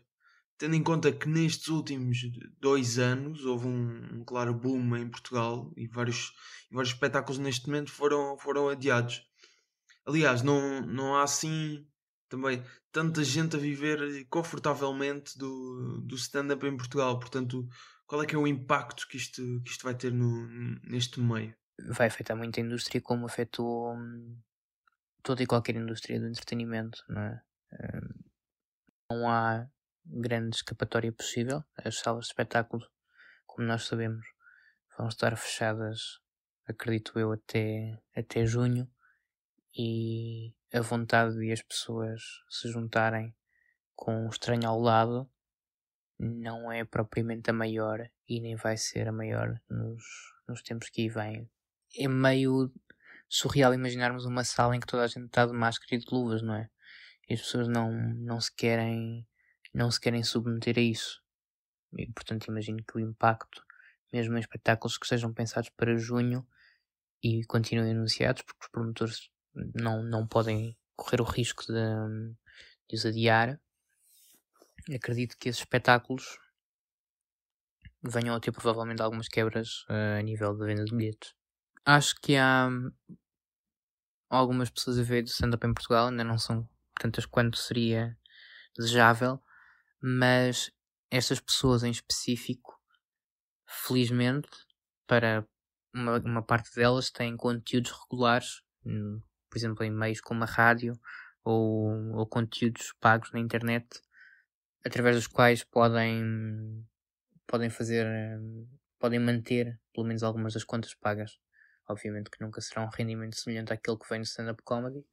Tendo em conta que nestes últimos dois anos houve um, um claro boom em Portugal e vários, e vários espetáculos neste momento foram, foram adiados. Aliás, não, não há assim também tanta gente a viver confortavelmente do, do stand-up em Portugal. Portanto, qual é que é o impacto que isto, que isto vai ter no, neste meio? Vai afetar muito a indústria como afetou hum, toda e qualquer indústria do entretenimento, não é? Hum, não há grande escapatória possível. As salas de espetáculo, como nós sabemos, vão estar fechadas, acredito eu, até, até junho. E a vontade de as pessoas se juntarem com um estranho ao lado não é propriamente a maior e nem vai ser a maior nos, nos tempos que vêm. É meio surreal imaginarmos uma sala em que toda a gente está de máscara e de luvas, não é? E as pessoas não, não se querem não se querem submeter a isso. E, portanto, imagino que o impacto, mesmo em espetáculos que sejam pensados para junho e continuem anunciados, porque os promotores não, não podem correr o risco de, de os adiar. Acredito que esses espetáculos venham a ter provavelmente algumas quebras uh, a nível de venda de bilhetes. Acho que há algumas pessoas a ver do stand-up em Portugal, ainda não são tantas quanto seria desejável, mas estas pessoas em específico, felizmente, para uma, uma parte delas, têm conteúdos regulares por exemplo, em meios como a rádio ou, ou conteúdos pagos na internet, através dos quais podem, podem fazer, podem manter pelo menos algumas das contas pagas. Obviamente que nunca será um rendimento semelhante àquele que vem no stand-up comedy,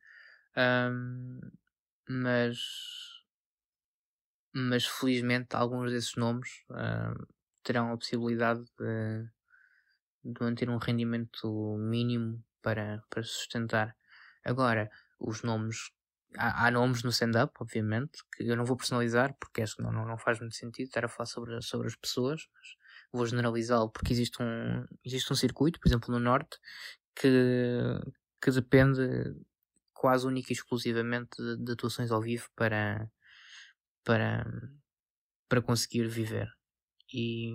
um, mas, mas felizmente alguns desses nomes um, terão a possibilidade de, de manter um rendimento mínimo para, para sustentar. Agora, os nomes. Há, há nomes no stand-up, obviamente, que eu não vou personalizar, porque acho que não, não, não faz muito sentido estar a falar sobre, sobre as pessoas, mas vou generalizá-lo porque existe um, existe um circuito, por exemplo, no Norte, que, que depende quase única e exclusivamente de, de atuações ao vivo para, para, para conseguir viver. E,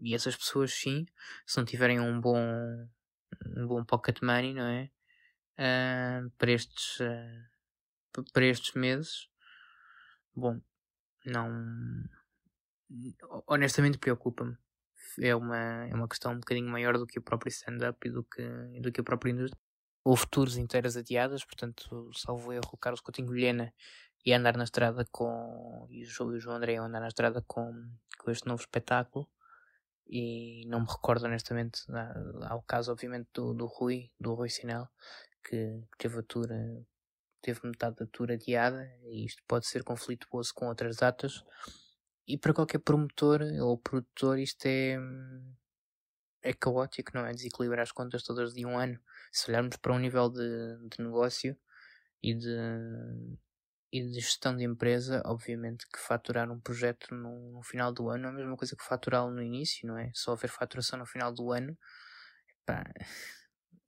e essas pessoas, sim, se não tiverem um bom, um bom pocket money, não é? uh, para, estes, uh, para estes meses. Bom, não. Honestamente, preocupa-me. É uma, é uma questão um bocadinho maior do que o próprio stand-up e do que, do que a própria indústria. Houve tours inteiras adiadas, portanto, salvo erro, Carlos Coutinho Vilhena ia andar na estrada com. e o João, André iam andar na estrada com, com este novo espetáculo e não me recordo honestamente há, o caso obviamente do, do Rui do Rui Sinel que teve a tour, teve metade da tour adiada e isto pode ser conflituoso com outras datas. E para qualquer promotor ou produtor isto é, é caótico, não é? Desequilibrar as contas todas de um ano. Se olharmos para um nível de, de negócio e de, e de gestão de empresa, obviamente que faturar um projeto no, no final do ano é a mesma coisa que faturá-lo no início, não é? Só haver faturação no final do ano,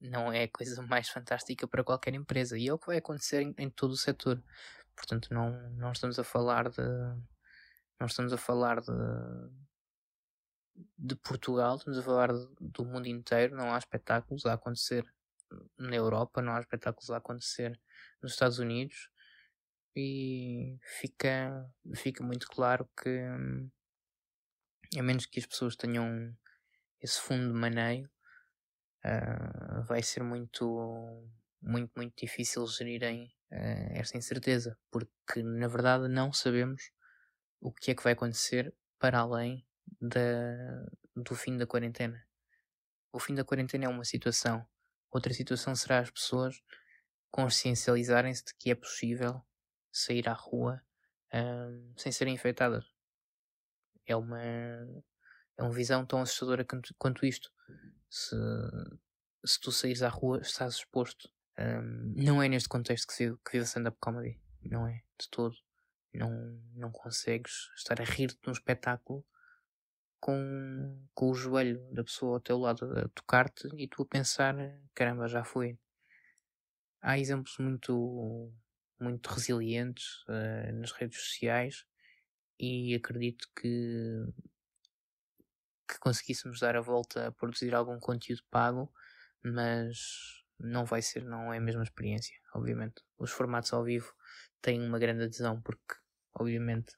não é a coisa mais fantástica para qualquer empresa e é o que vai acontecer em, em todo o setor. Portanto, não, não estamos a falar de não estamos a falar de de Portugal, estamos a falar do mundo inteiro, não há espetáculos a acontecer na Europa, não há espetáculos a acontecer nos Estados Unidos e fica, fica muito claro que a menos que as pessoas tenham esse fundo de maneio uh, vai ser muito muito muito difícil gerirem uh, esta incerteza porque na verdade não sabemos o que é que vai acontecer para além da, do fim da quarentena o fim da quarentena é uma situação outra situação será as pessoas consciencializarem-se de que é possível sair à rua um, sem serem infectadas. É uma, é uma visão tão assustadora quanto, quanto isto. Se, se tu saís à rua, estás exposto. Um, não é neste contexto que, se, que vive stand-up comedy. Não é, de todo. Não, não consegues estar a rir-te num espetáculo com, com o joelho da pessoa ao teu lado a tocar-te e tu a pensar: caramba, já foi. Há exemplos muito muito resilientes uh, nas redes sociais e acredito que, que conseguíssemos dar a volta a produzir algum conteúdo pago, mas não vai ser, não é a mesma experiência, obviamente. Os formatos ao vivo têm uma grande adesão porque, obviamente,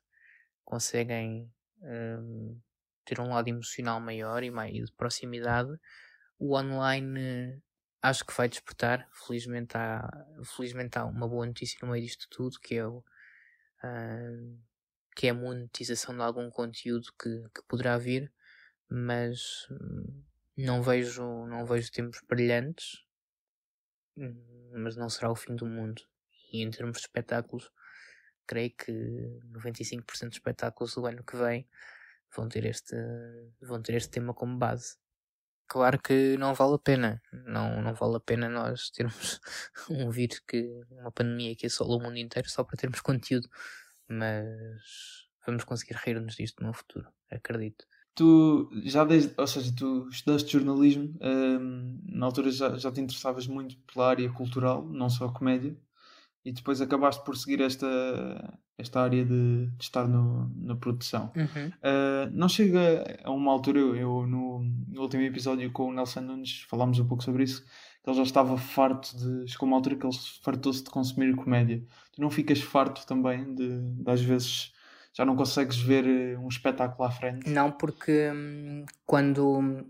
conseguem um, ter um lado emocional maior e mais de proximidade. O online acho que vai despertar. Felizmente há, felizmente há uma boa notícia no meio disto tudo, que é, o, uh, que é a monetização de algum conteúdo que, que poderá vir, mas hum, não vejo, não vejo tempos brilhantes, hum, mas não será o fim do mundo. E em termos de espetáculos, creio que 95% dos espetáculos do ano que vem vão ter este, vão ter este tema como base claro que não vale a pena. Não, não vale a pena nós termos um vírus que. uma pandemia que assola o mundo inteiro só para termos conteúdo. Mas vamos conseguir rir-nos disto no futuro, acredito. Tu já desde, ou seja, tu estudaste jornalismo, hum, na altura já, já te interessavas muito pela área cultural, não só a comédia, e depois acabaste por seguir esta, esta área de, de estar no, na produção. Uhum. Uh, não chega a uma altura, eu, eu no, no, último episódio com o Nelson Nunes falámos um pouco sobre isso, que ele já estava farto de. Chegou uma altura que ele fartou-se de consumir comédia. Tu não ficas farto também de, de às vezes já não consegues ver eh, um espetáculo à frente? Não, porque hum, quando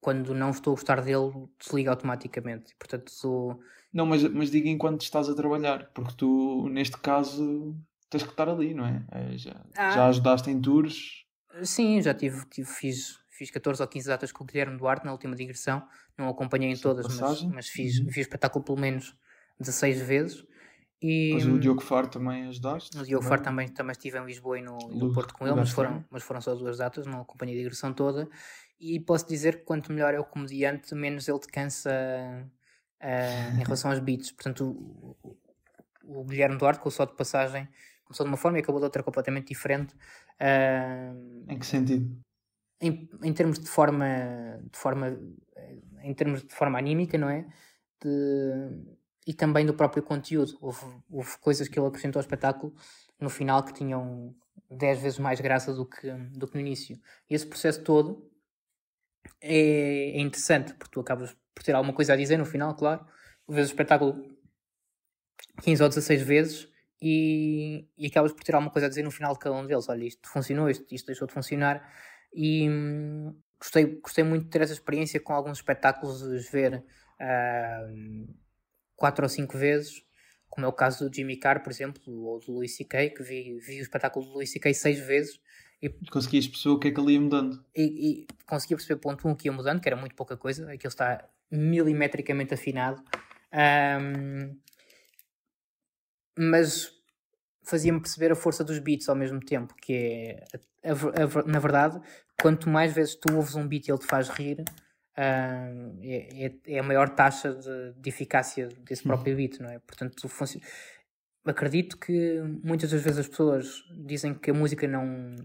quando não estou a gostar dele, desliga automaticamente. Portanto, sou não, mas, mas diga enquanto estás a trabalhar, porque tu, neste caso, tens que estar ali, não é? é já, ah. já ajudaste em tours? Sim, já tive, tive, fiz, fiz 14 ou 15 datas com o Guilherme Duarte na última digressão. Não acompanhei em todas, mas, mas fiz, uhum. fiz espetáculo pelo menos 16 vezes. E, mas o Diogo Faro também ajudaste? O Diogo Faro também, também estive em Lisboa e no, no Porto com ele, mas foram, mas foram só duas datas, não acompanhei a digressão toda. E posso dizer que quanto melhor é o comediante, menos ele te cansa uh, em relação aos beats. Portanto, o, o, Guilherme Duarte, com o só de passagem, começou de uma forma e acabou de outra completamente diferente. Uh, em que sentido? Em, em termos de forma, de forma, em termos de forma anímica, não é? De, e também do próprio conteúdo. Houve, houve coisas que ele acrescentou ao espetáculo no final que tinham 10 vezes mais graça do que, do que no início. E esse processo todo é, é interessante, porque tu acabas por ter alguma coisa a dizer no final, claro. Vês o espetáculo 15 ou 16 vezes e, e acabas por ter alguma coisa a dizer no final de cada um deles. Olha, isto funcionou, isto, isto deixou de funcionar. E hum, gostei, gostei muito de ter essa experiência com alguns espetáculos, de ver uh, quatro ou cinco vezes, como é o caso do Jimmy Carr, por exemplo, ou do Louis C.K., que vi, vi o espetáculo do Louis C.K. seis vezes e conseguias perceber o que é que ele ia mudando. E, e conseguia perceber ponto 1 um, que ia mudando, que era muito pouca coisa, aquilo está milimetricamente afinado. Um, mas fazia-me perceber a força dos beats ao mesmo tempo, que é, a, a, a, na verdade, quanto mais vezes tu ouves um beat e ele te faz rir, uh, é, é, é, a maior taxa de, de eficácia desse próprio beat, não é? Portanto, acredito que muitas das vezes as pessoas dizem que a música não,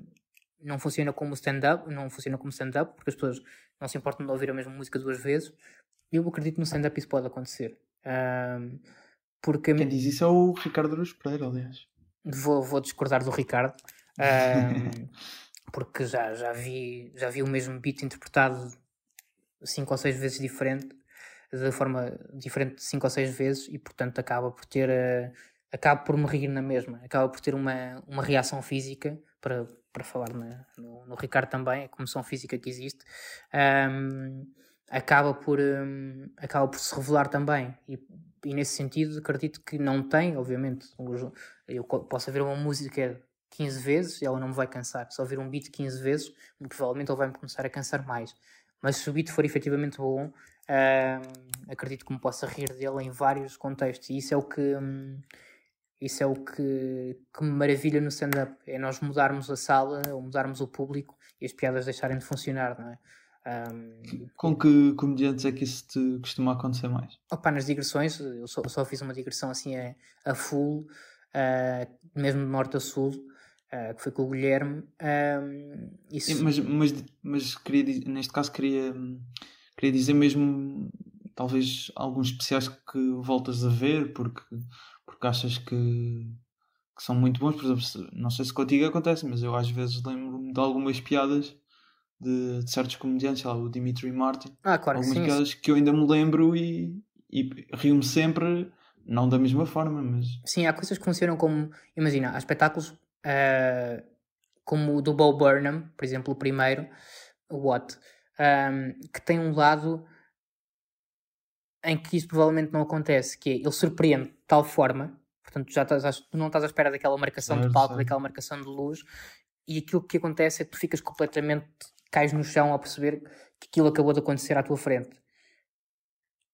não funciona como stand-up, não funciona como stand-up, porque as pessoas não se importam de ouvir a mesma música duas vezes. Eu acredito no stand-up isso pode acontecer. Um, porque Quem diz isso é o Ricardo Aruz Pereira, aliás. Vou, vou discordar do Ricardo. Um, porque já, já, vi, já vi o mesmo beat interpretado cinco ou seis vezes diferente, de forma diferente cinco ou seis vezes, e portanto acaba por ter. Uh, acaba por me rir na mesma, acaba por ter uma, uma reação física, para, para falar na, no, no Ricardo também, a comoção física que existe, um, acaba, por, um, acaba por se revelar também. E, e nesse sentido acredito que não tem, obviamente, eu posso ouvir uma música 15 vezes e ela não me vai cansar. Se ouvir um beat 15 vezes, provavelmente ele vai-me começar a cansar mais. Mas se o beat for efetivamente bom, uh, acredito que me possa rir dele em vários contextos. E isso é o que, um, isso é o que, que me maravilha no stand-up. É nós mudarmos a sala ou mudarmos o público e as piadas deixarem de funcionar, não é? Um, Com que comediantes é que isso te costuma acontecer mais? Opa, nas digressões, eu só, só fiz uma digressão assim a, a full, uh, mesmo de norte a sul, uh, que foi com o Guilherme. Um, isso... mas, mas, mas queria, neste caso queria, queria dizer mesmo talvez alguns especiais que voltas a ver, porque, porque achas que, que são muito bons. Por exemplo, não sei se contigo acontece, mas eu às vezes lembro-me de algumas piadas de, de certos comediantes, lá, o Dimitri Martin. Ah, claro, Algumas sim, piadas que eu ainda me lembro e, e rio-me sempre, não da mesma forma, mas. Sim, há coisas que funcionam como. Imagina, há espetáculos uh, como o do Bo Burnham, por exemplo, o primeiro, o What, um, que tem um lado em que isso provavelmente não acontece, que é ele surpreende de tal forma, portanto, já estás, tu não estás à espera daquela marcação de palco, daquela marcação de luz, e aquilo que acontece é que tu ficas completamente cais no chão ao perceber que aquilo acabou de acontecer à tua frente.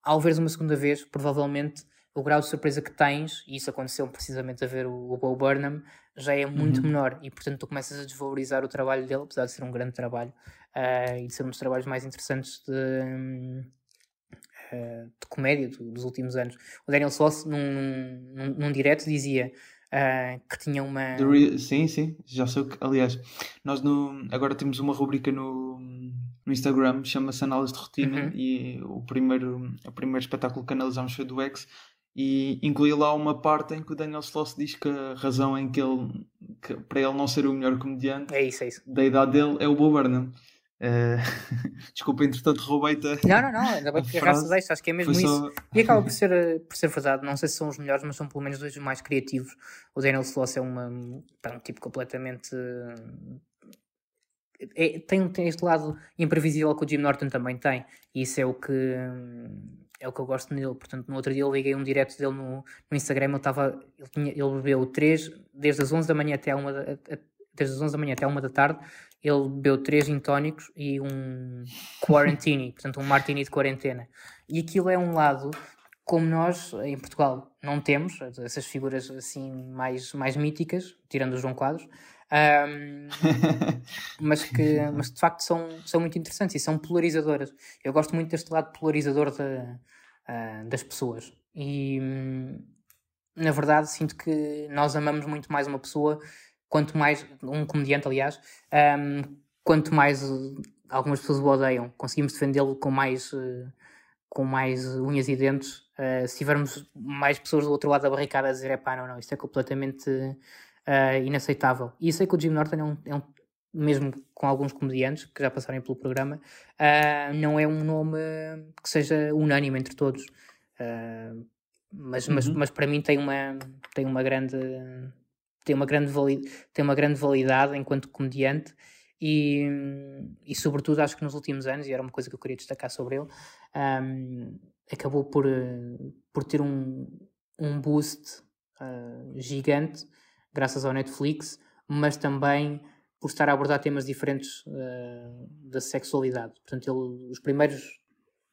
Ao veres uma segunda vez, provavelmente o grau de surpresa que tens, e isso aconteceu precisamente a ver o, o Bo Burnham, já é muito uhum. menor e portanto tu começas a desvalorizar o trabalho dele, apesar de ser um grande trabalho uh, e de ser um dos trabalhos mais interessantes de, uh, de comédia dos últimos anos. O Daniel Sloss, num, num, num direto, dizia uh, que tinha uma. Sim, sim, já sei que. Aliás, nós no... agora temos uma rubrica no, no Instagram, chama-se Análise de Rotina, uhum. e o primeiro, o primeiro espetáculo que analisámos foi do X. E inclui lá uma parte em que o Daniel Sloss diz que a razão em que ele, que para ele não ser o melhor comediante é isso, é isso. da idade dele é o Bob Burnham. Uh, desculpa, entretanto roubei-te. Não, não, não, ainda bem que agarraste deixa, acho que é mesmo só... isso. E acaba por ser, por ser verdade. Não sei se são os melhores, mas são pelo menos dois mais criativos. O Daniel Sloss é uma, um tipo completamente. É, tem, tem este lado imprevisível que o Jim Norton também tem, e isso é o que é o que eu gosto nele. Portanto, no outro dia eu liguei um direto dele no, no Instagram. Ele, estava, ele, tinha, ele bebeu 3 desde as 11 da manhã até da, desde as 11 da manhã até uma da tarde ele bebeu três gin tónicos e um quarantini, portanto um martini de quarentena. E aquilo é um lado como nós em Portugal não temos essas figuras assim mais, mais míticas, tirando o João Quadros, um, mas que mas de facto são, são muito interessantes e são polarizadoras. Eu gosto muito deste lado polarizador uh, das pessoas e na verdade sinto que nós amamos muito mais uma pessoa quanto mais, um comediante aliás, um, quanto mais uh, algumas pessoas o odeiam, conseguimos defendê-lo com mais, uh, com mais unhas e dentes. Uh, se tivermos mais pessoas do outro lado da barricada a dizer, é pá, não, não, isto é completamente inaceitável. E eu sei que o Jim Norton é um, é um mesmo com alguns comediantes que já passaram pelo programa, uh, não é um nome que seja unânime entre todos. Uh, mas, uhum. mas, mas para mim tem uma, tem uma grande tem uma grande, tem uma grande validade enquanto comediante e, e sobretudo acho que nos últimos anos, e era uma coisa que eu queria destacar sobre ele, um, acabou por, por ter um, um boost uh, gigante graças ao Netflix, mas também por estar a abordar temas diferentes uh, da sexualidade. Portanto, ele, os primeiros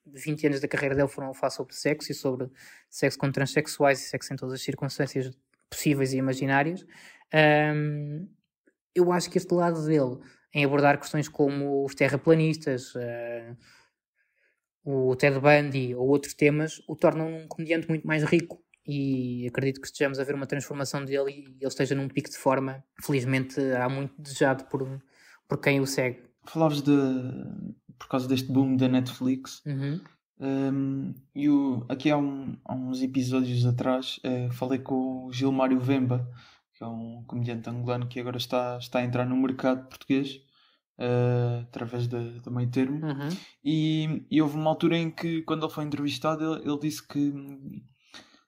20 anos da carreira dele foram a falar sobre sexo e sobre sexo com transexuais e sexo em todas as circunstâncias possíveis e imaginárias. Um, eu acho que este lado dele, em abordar questões como os terraplanistas, uh, o Ted Bundy ou outros temas, o tornam um comediante muito mais rico. E acredito que estejamos a ver uma transformação dele e ele esteja num pico de forma, felizmente, há muito desejado por, por quem o segue. Falavas de. por causa deste boom da Netflix. Uhum. Um, e o, aqui há, um, há, uns episódios atrás uh, falei com o Gilmário Vemba, que é um comediante angolano que agora está, está a entrar no mercado português uh, através da, da meio termo. Uhum. E, e houve uma altura em que, quando ele foi entrevistado, ele, ele disse que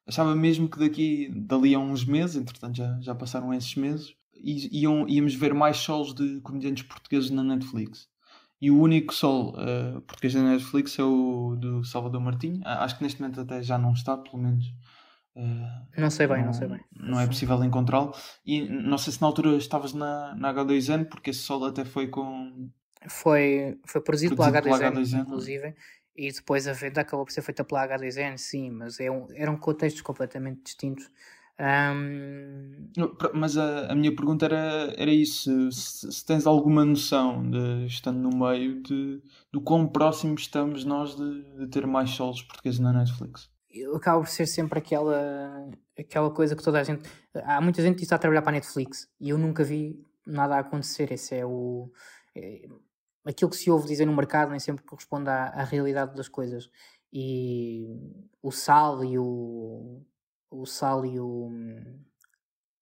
achava mesmo que daqui, dali a uns meses, entretanto já, já passaram esses meses, iam, íamos ver mais solos de comediantes portugueses na Netflix. E o único solo uh, português da Netflix é o do Salvador Martinho. Acho que neste momento até já não está, pelo menos. Uh, não sei bem, não, não, sei bem. Não é possível encontrá-lo. E não sei se na altura estavas na, na H2N, porque esse solo até foi com. Foi, foi produzido, produzido pela, H2N, pela H2N, inclusive. E depois a venda acabou por ser feita pela H2N, sim, mas é um, eram contextos completamente distintos. Um... Mas a, a, minha pergunta era, era isso: se, se, tens alguma noção, de, estando no meio, de, do quão próximo estamos nós de, de ter mais solos portugueses na Netflix? Eu acabo por ser sempre aquela, aquela coisa que toda a gente. Há muita gente que está a trabalhar para a Netflix e eu nunca vi nada a acontecer. Esse é o. É, aquilo que se ouve dizer no mercado nem sempre corresponde à, à realidade das coisas. E o sal e o, o Sal e o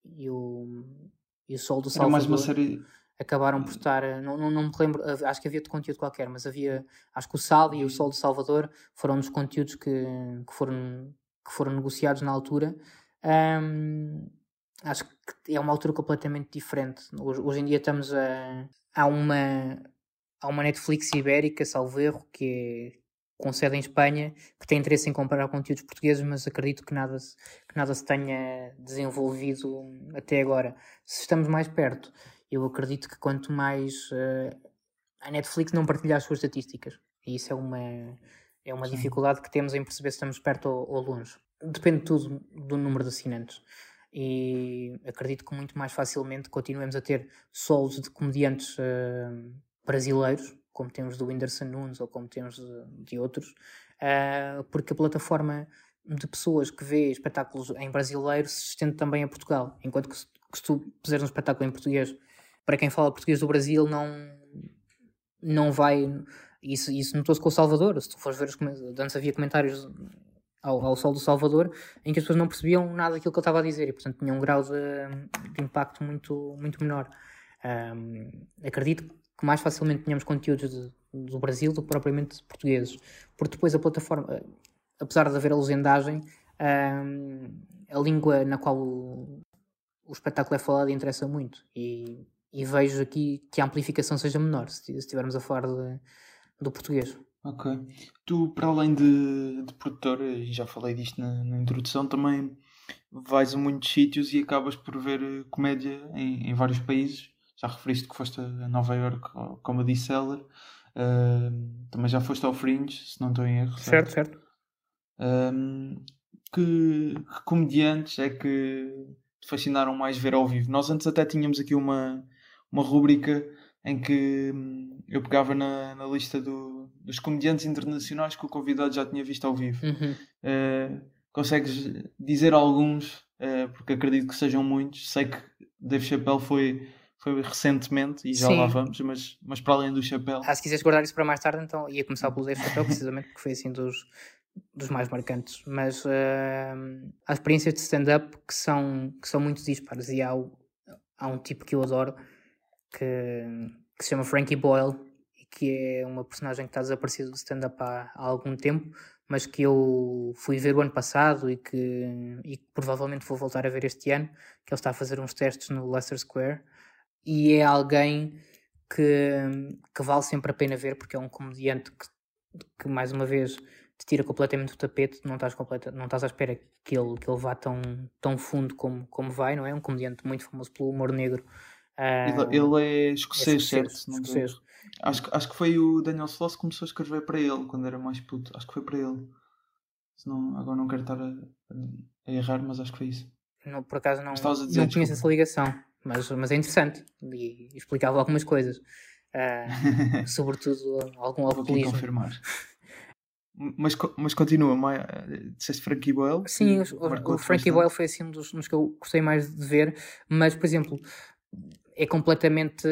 e o, e o Sol do Salvador mais uma série... acabaram por estar não, não, não me lembro, acho que havia de conteúdo qualquer mas havia, acho que o Sal e o Sol do Salvador foram dos conteúdos que, que, foram, que foram negociados na altura. Um, acho que é uma altura completamente diferente. Hoje, hoje em dia estamos a há uma há uma Netflix ibérica, salvo erro, que é com sede em Espanha, que tem interesse em comprar conteúdos portugueses, mas acredito que nada, se, que nada se tenha desenvolvido até agora. Se estamos mais perto, eu acredito que quanto mais uh, a Netflix não partilha as suas estatísticas, e isso é uma, é uma dificuldade que temos em perceber se estamos perto ou, ou longe. Depende tudo do número de assinantes e acredito que muito mais facilmente continuemos a ter solos de comediantes uh, brasileiros como temos do Whindersson Nunes ou como temos de, de outros, uh, porque a plataforma de pessoas que vê espetáculos em brasileiro se estende também a Portugal, enquanto que se, que se tu puseres um espetáculo em português, para quem fala português do Brasil não, não vai... Isso, isso notou-se com o Salvador, se tu fores ver os antes havia comentários ao, ao Sol do Salvador, em que as pessoas não percebiam nada daquilo que ele estava a dizer e, portanto, tinha um grau de, de impacto muito, muito menor. Um, acredito que mais facilmente tenhamos conteúdos de, do Brasil do que propriamente portugueses. Porque depois a plataforma, eh, apesar de haver a legendagem, um, a língua na qual o, o espetáculo é falado interessa muito. E, e, vejo aqui que a amplificação seja menor se, estivermos a falar de, do português. Ok. Tu, para além de, de produtor, já falei disto na, na, introdução, também vais a muitos sítios e acabas por ver eh, comédia em, em vários países já referiste que foste a Nova York ao Comedy Cellar. Uh, também já foste ao Fringe, se não estou em erro. Certo, certo. certo. Um, que, que, comediantes é que te fascinaram mais ver ao vivo? Nós antes até tínhamos aqui uma, uma rúbrica em que hum, eu pegava na, na lista do, dos comediantes internacionais que o convidado já tinha visto ao vivo. Uhum. Uh, consegues dizer alguns, uh, porque acredito que sejam muitos. Sei que Dave Chappelle foi foi recentemente e já Sim. lá vamos, mas, mas para além do chapéu. Ah, se quiseres guardar isso para mais tarde, então ia começar pelo Dave Chapéu, precisamente porque foi assim dos, dos mais marcantes. Mas uh, há experiências de stand-up que são, que são muito dispares e há, há um tipo que eu adoro que, que se chama Frankie Boyle e que é uma personagem que está desaparecido do stand-up há, há algum tempo, mas que eu fui ver o ano passado e que, e que provavelmente vou voltar a ver este ano, que ele está a fazer uns testes no Leicester Square e é alguém que, que vale sempre a pena ver porque é um comediante que, que mais uma vez te tira completamente do tapete, não estás, completa, não estás à espera que ele, que ele vá tão, tão fundo como, como vai, não é? Um comediante muito famoso pelo humor negro. Uh, ele, ele, é escocês, é certo? Escocês. Acho, acho que foi o Daniel Sloss que começou a escrever para ele quando era mais puto. Acho que foi para ele. Senão, agora não quero estar a, a errar, mas acho que foi isso. Não, por acaso não, não conheço essa ligação mas, mas é interessante e explicava algumas coisas, uh, sobretudo algum alcoolismo. confirmar. Mas, mas continua, disseste Frankie Boyle? Sim, o, o Frankie Boyle foi assim um dos, um dos que eu gostei mais de ver, mas por exemplo, é completamente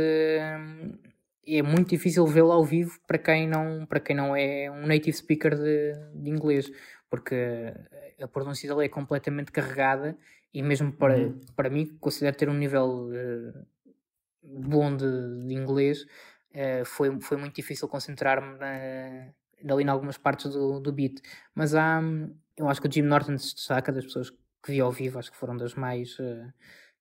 é muito difícil vê-lo ao vivo para quem não para quem não é um native speaker de, de inglês porque a pronúncia dele é completamente carregada e mesmo para, uhum. para mim, considero ter um nível uh, bom de, de, inglês, uh, foi, foi muito difícil concentrar-me na, ali em algumas partes do, do beat. Mas há, eu acho que o Jim Norton se destaca das pessoas que vi ao vivo, acho que foram das mais, uh,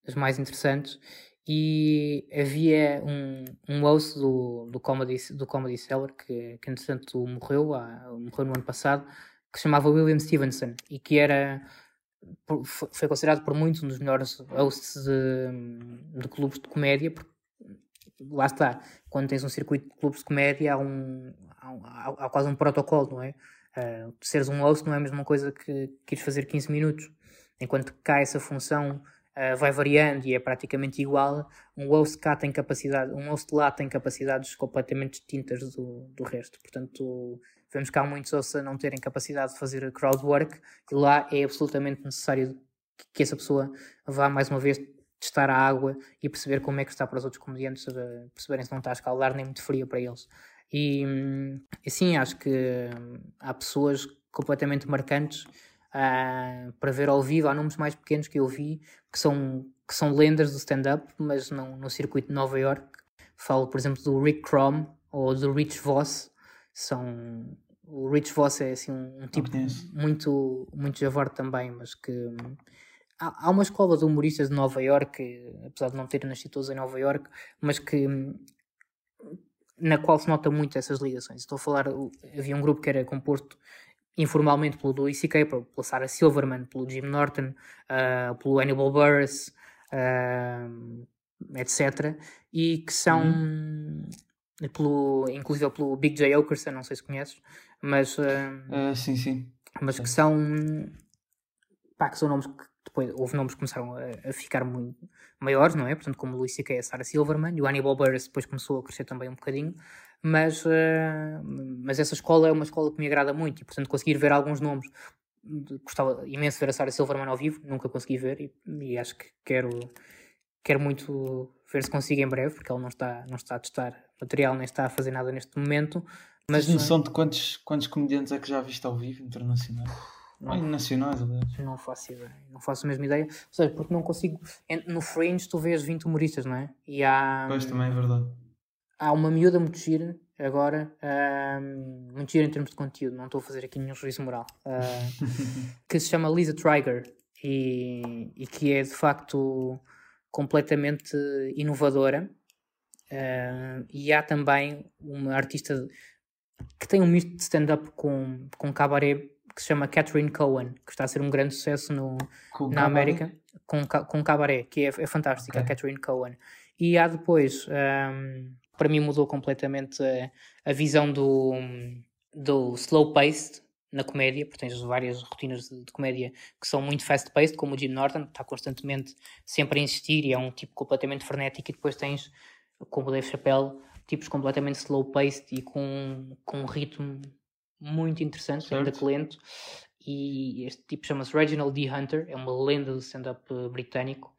das mais interessantes. E havia um, um host do, do, Comedy, do Comedy Cellar que, que entretanto morreu, há, morreu no ano passado, que se chamava William Stevenson e que era foi considerado por muitos um dos melhores hosts de, de clubes de comédia, porque lá está, quando tens um circuito de clubes de comédia há, um, há, há, há quase um protocolo, não é? Uh, seres um host não é a mesma coisa que, que ires fazer 15 minutos. Enquanto cá essa função uh, vai variando e é praticamente igual, um host cá tem capacidade, um host lá tem capacidades completamente distintas do, do resto. Portanto, vemos cá muitos hosts a não terem capacidade de fazer crowd work e lá é absolutamente necessário que essa pessoa vá mais uma vez testar a água e perceber como é que está para os outros comediantes, perceberem se não está a escaldar nem muito fria para eles. E assim, acho que hum, há pessoas completamente marcantes uh, para ver ao vivo. Há nomes mais pequenos que eu vi que são, que são lendas do stand-up, mas não no circuito de Nova York. Falo, por exemplo, do Rick Crom ou do Rich Voss. São, o Rich Voss é assim, um, um tipo muito, muito javor também, mas que hum, há, há uma escola de humoristas de Nova York, apesar de não terem nascido todos em Nova York, mas que hum, na qual se nota muito essas ligações. Estou a falar, havia um grupo que era composto informalmente pelo Louis C.K., pela Sarah Silverman, pelo Jim Norton, uh, pelo Hannibal Buress, uh, etc. E que são, uhum. Pelo, inclusive pelo Big J. Okerson, não sei se conheces, mas... Uh, sim, sim. Mas que são... Pá, que são nomes que depois houve nomes que começaram a, a ficar muito maiores, não é? Portanto, como o Luís C.K. e a Sarah Silverman, e o Hannibal Buress depois começou a crescer também um bocadinho, mas, uh, mas essa escola é uma escola que me agrada muito, e portanto conseguir ver alguns nomes, gostava imenso ver a Sarah Silverman ao vivo, nunca consegui ver, e, e acho que quero, quero muito ver se consigo em breve, porque ele não está, não está a testar material, nem está a fazer nada neste momento. Mas Tens noção de quantos, quantos comediantes é que já viste ao vivo internacionais? Não, nacionais, aliás. Não faço ideia. Não faço a mesma ideia. Ou seja, porque não consigo. No Fringe tu vês 20 humoristas, não é? E há. Pois também é verdade. Há uma miúda muito gira agora, muito gira em termos de conteúdo, não estou a fazer aqui nenhum juízo moral, uh, que se chama Lisa Triger e, e, que é de facto completamente inovadora. Uh, e há também uma artista que tem um misto de stand-up com, com cabaré que se chama Catherine Cohen, que está a ser um grande sucesso no, com na América, com, com cabaré, que é, é fantástica, okay. Catherine Cohen. E há depois, um, para mim mudou completamente a, a visão do, do slow-paced na comédia, porque tens várias rotinas de, de comédia que são muito fast-paced, como o Jim Norton, que está constantemente sempre a insistir e é um tipo completamente frenético, e depois tens, como o Dave Chappelle, tipos completamente slow-paced e com, com um ritmo muito interessante, certo. ainda lento. E este tipo chama-se Reginald D. Hunter, é uma lenda do stand-up eh, britânico.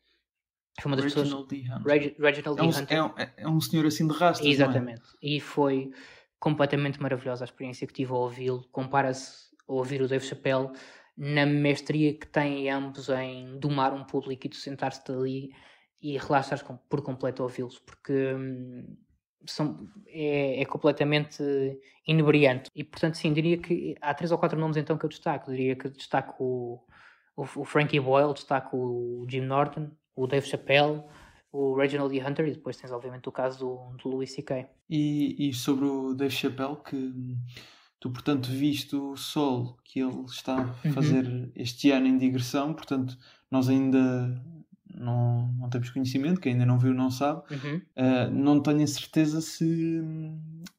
Foi uma das Reginald pessoas. D. Hunter. Reg, Reginald é um, D. Hunter. É um, é um senhor assim de rastros. É? Exatamente. É? E foi completamente maravilhosa a experiência que tive ao ouvi-lo. Compara-se a ouvir o Dave Chappelle na mestria que têm ambos em domar um público e de sentar-se ali e relaxar por completo a ouvi-los, porque hum, são, é, é, completamente inebriante. E portanto, sim, diria que há três ou quatro nomes então que eu destaco. Diria que destaco o, o, o Frankie Boyle, destaco o Jim Norton, o Dave Chappelle, o Reginald D. Hunter e depois tens obviamente o caso do, do Louis C.K. E, e sobre o Dave Chappelle, que tu portanto viste o solo que ele está a uhum. fazer uhum. este ano em digressão, portanto nós ainda não, não temos conhecimento, quem ainda não viu não sabe. Uhum. Uh, não tenho a certeza se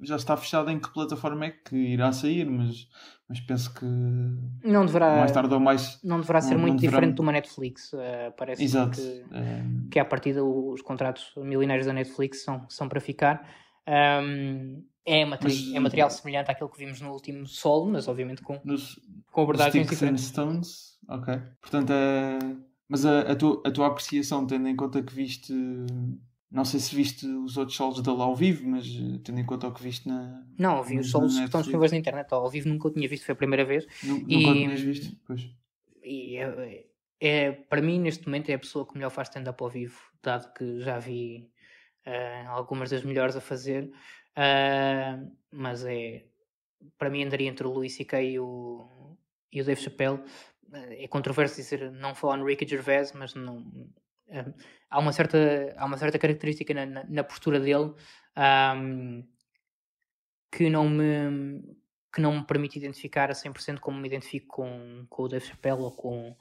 já está fechado em que plataforma é que irá sair, mas, mas penso que não deverá, mais tarde ou mais. Não deverá ser não, muito não deverá... diferente de uma Netflix. Uh, parece Exato. que, uh... que à partida os contratos milionários da Netflix são, são para ficar. Um, é, materi mas, é material semelhante àquilo que vimos no último solo, mas obviamente com, nos, com abordagens diferentes. Stones, ok. Portanto, é mas a, a, tua, a tua apreciação, tendo em conta que viste, não sei se viste os outros solos dele ao vivo, mas eh, tendo em conta o que viste na. Não, vi os solos que estão disponíveis na internet, ao vivo nunca o tinha visto, foi a primeira vez. Nunca, e, nunca tinhas visto? Pois. E é, é, para mim, neste momento, é a pessoa que melhor faz stand-up ao vivo, dado que já vi uh, algumas das melhores a fazer, uh, mas é para mim andaria entre o C.K. e o, e o Dave Chappelle. É controverso dizer não falar no Ricky Gervais, mas não, há uma certa há uma certa característica na, na, na postura dele um, que não me que não me permite identificar a 100% como me identifico com, com o Dave Chappelle ou com,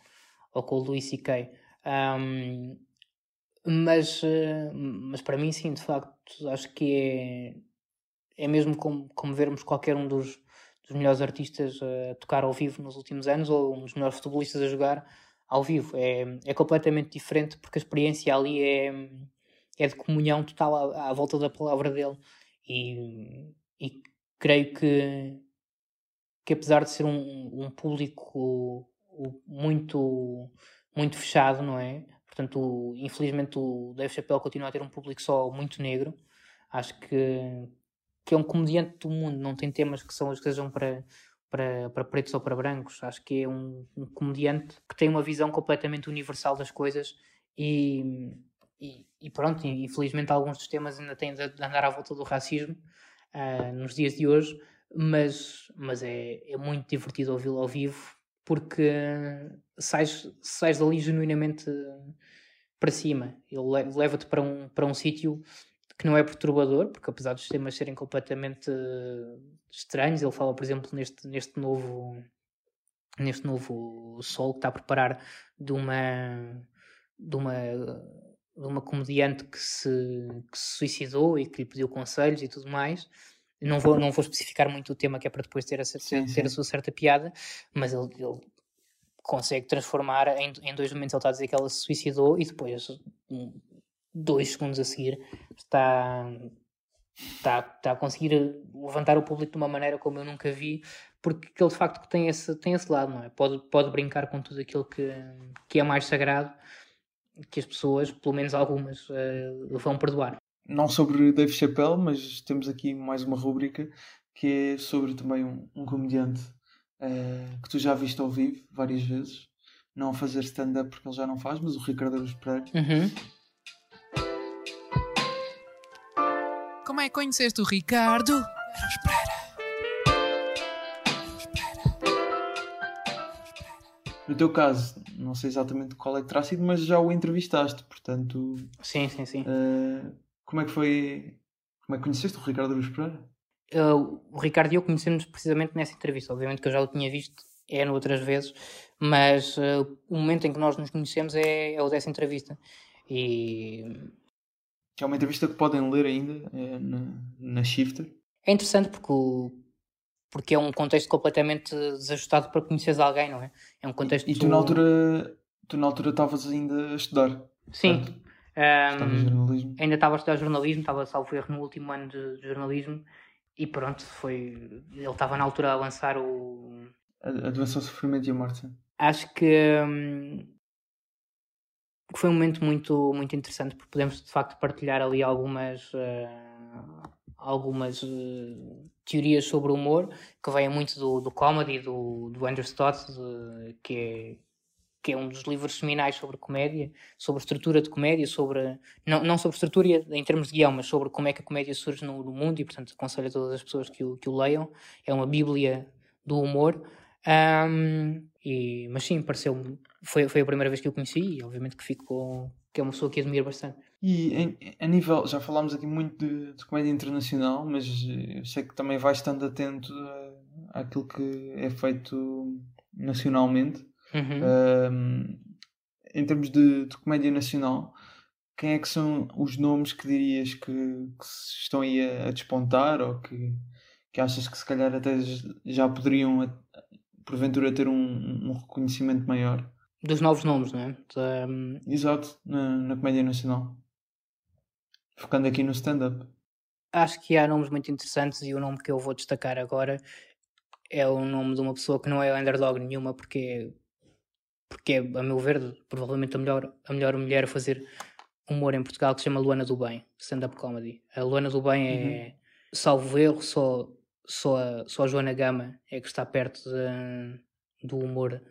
ou com o Louis C.K. Um, mas, uh, mas para mim, sim, de facto, acho que é, é mesmo como, como vermos qualquer um dos, dos melhores artistas a tocar ao vivo nos últimos anos ou um dos melhores futebolistas a jogar ao vivo. É, é completamente diferente porque a experiência ali é, é de comunhão total à, à volta da palavra dele. E, e creio que, que apesar de ser um, um público muito, muito fechado, não é? Portanto, infelizmente o Dave Chappelle continua a ter um público só muito negro. Acho que, que é um comediante do mundo, não tem temas que, são, que sejam para, para, para pretos ou para brancos. Acho que é um, um comediante que tem uma visão completamente universal das coisas e, e, e pronto, infelizmente alguns dos temas ainda têm de andar à volta do racismo uh, nos dias de hoje, mas, mas é, é muito divertido ouvi-lo ao vivo porque sais, sais dali genuinamente para cima. Ele leva-te para um, para um sítio que não é perturbador, porque apesar dos temas serem completamente estranhos, ele fala, por exemplo, neste, neste novo neste novo sol que está a preparar de uma de uma de uma comediante que se, que se suicidou e que lhe pediu conselhos e tudo mais. Não vou, não vou especificar muito o tema que é para depois ter a, sim, ter a sua certa piada, mas ele, ele consegue transformar em, em, dois momentos ele está a dizer que ela se suicidou e depois dois segundos a seguir está, está, está a conseguir levantar o público de uma maneira como eu nunca vi porque ele de facto tem esse, tem esse lado, não é? Pode, pode brincar com tudo aquilo que, que é mais sagrado que as pessoas, pelo menos algumas, uh, vão perdoar não sobre Dave Chappelle, mas temos aqui mais uma rúbrica que é sobre também um, um comediante uh, que tu já viste ao vivo várias vezes, não a fazer stand-up porque ele já não faz, mas o Ricardo Aruz Pereira. Uhum. Como é que conheceste o Ricardo Pereira? No teu caso, não sei exatamente qual é que terá sido, mas já o entrevistaste, portanto. Sim, sim, sim. Uh, como é que foi. Como é que conheceste o Ricardo Aruz Pereira? Uh, o Ricardo e eu conhecemos precisamente nessa entrevista. Obviamente que eu já o tinha visto é outras vezes, mas uh, o momento em que nós nos conhecemos é, é o dessa entrevista. E. Que é uma entrevista que podem ler ainda é, na, na Shifter. É interessante porque, o, porque é um contexto completamente desajustado para conheceres alguém, não é? É um contexto. E, e tu na altura tu na altura estavas ainda a estudar. Sim, certo? Um, ainda estava a estudar jornalismo, estava salvo erro no último ano de, de, jornalismo e pronto, foi. Ele estava na altura a lançar o. A, a doença, o sofrimento e a morte. Acho que, um, foi um momento muito, muito interessante porque podemos de facto partilhar ali algumas. Uh, algumas uh, teorias sobre o humor que vêm muito do, do comedy, do, do Andrew Stott, de, que é que é um dos livros seminais sobre comédia, sobre estrutura de comédia, sobre não, não sobre estrutura em termos de guião, mas sobre como é que a comédia surge no, no mundo e, portanto, aconselho a todas as pessoas que o, que o leiam. É uma bíblia do humor. Um, e, mas sim, pareceu foi, foi a primeira vez que eu conheci e obviamente que ficou que é uma pessoa que admiro bastante. E em, a nível, já falámos aqui muito de, de, comédia internacional, mas eu sei que também vais estando atento àquilo que é feito nacionalmente. Uhum. em termos de, de, comédia nacional, quem é que são os nomes que dirias que, que estão aí a, a, despontar ou que, que achas que se calhar até já poderiam porventura ter um, um reconhecimento maior? Dos novos nomes, não é? Exato, na, na comédia nacional. Focando aqui no stand-up. Acho que há nomes muito interessantes e o nome que eu vou destacar agora é o nome de uma pessoa que não é underdog nenhuma, porque porque é, a meu ver, provavelmente a melhor, a melhor mulher a fazer humor em Portugal, que se chama Luana do Bem, stand-up comedy. A Luana do Bem é, uhum. salvo erro, só, só, a, só a Joana Gama é que está perto de, do humor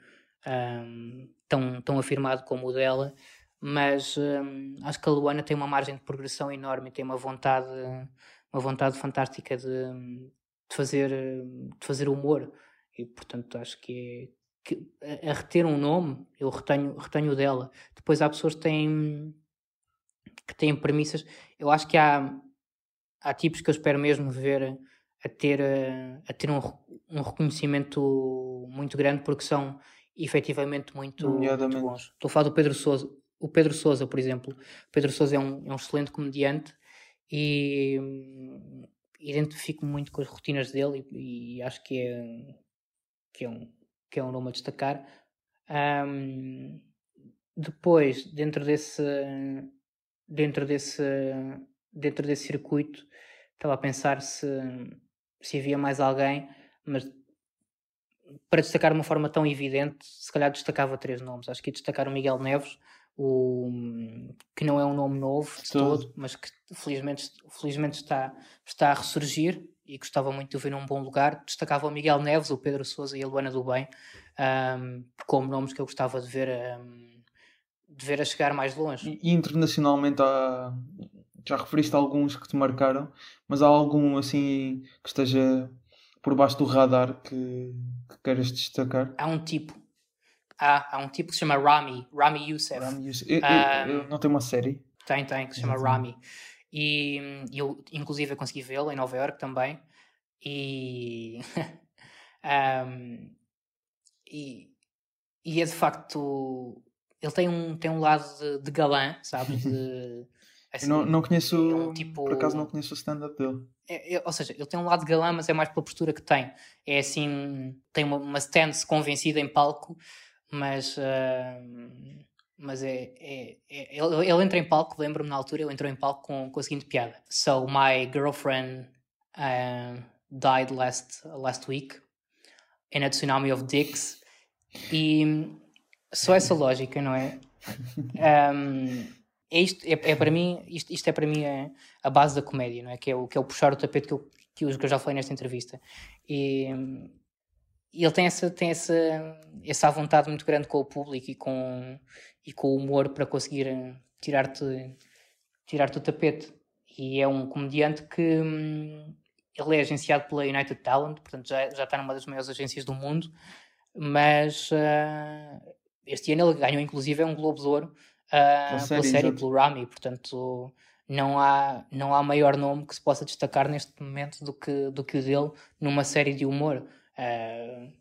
um, tão, tão afirmado como o dela, mas hum, acho que a Luana tem uma margem de progressão enorme, tem uma vontade, uma vontade fantástica de, de fazer, de fazer humor e portanto acho que é que, a, reter um nome, eu retenho, retenho dela. Depois há pessoas que têm que têm premissas. Eu acho que há, há tipos que eu espero mesmo ver a ter, a ter um, um reconhecimento muito grande porque são efetivamente muito, muito bons. Estou a falar do Pedro Souza. O Pedro Souza, por exemplo. O Pedro Souza é um, é um excelente comediante e hum, identifico muito com as rotinas dele e, e, acho que é, que, é um, que é um nome a destacar. Um, depois, dentro desse, dentro desse, dentro desse circuito, estava a pensar se, se havia mais alguém, mas para destacar de uma forma tão evidente, se calhar destacava três nomes. Acho que ia destacar o Miguel Neves, o, que não é um nome novo de todo, mas que felizmente, felizmente está, está a ressurgir e gostava muito de o ver num bom lugar. Destacava o Miguel Neves, o Pedro Souza e a Luana do Bem um, como nomes que eu gostava de ver, um, de ver a chegar mais longe. E, internacionalmente há, já referiste alguns que te marcaram, mas há algum assim que esteja por baixo do radar que, que queiras destacar? Há um tipo. Há, há um tipo que se chama Rami, Rami Youssef. Rami Youssef. Eu, eu, eu não tem uma série? Tem, tem, que se chama Rami. E eu, inclusive, eu consegui vê-lo em Nova York também. E. um, e, e é de facto. Ele tem um, tem um lado de, de galã, sabe? De, Assim, eu não, não conheço, é tipo... por acaso não conheço o stand-up dele. É, é, ou seja, ele tem um lado galã, mas é mais pela postura que tem. É assim, tem uma, uma stance convencida em palco, mas, uh, mas é, é, é ele, ele, entra em palco, lembro-me na altura, ele entrou em palco com, com a seguinte piada: So, my girlfriend uh, died last, last week in a tsunami of dicks. E só essa lógica, não é? Um, é isto, é, é para mim, isto, isto, é para mim a, a, base da comédia, não é? Que é o, que é o puxar o tapete que eu, que eu, que eu já falei nesta entrevista. E, e ele tem essa, tem essa, essa vontade muito grande com o público e com, e com o humor para conseguir tirar-te tirar o tapete. E é um comediante que hum, ele é agenciado pela United Talent, portanto já, já está numa das maiores agências do mundo, mas uh, este ano ele ganhou inclusive é um Globo de Ouro uh, série, pela série, pelo Rami, portanto não há, não há maior nome que se possa destacar neste momento do que, do que o dele numa série de humor. Uh,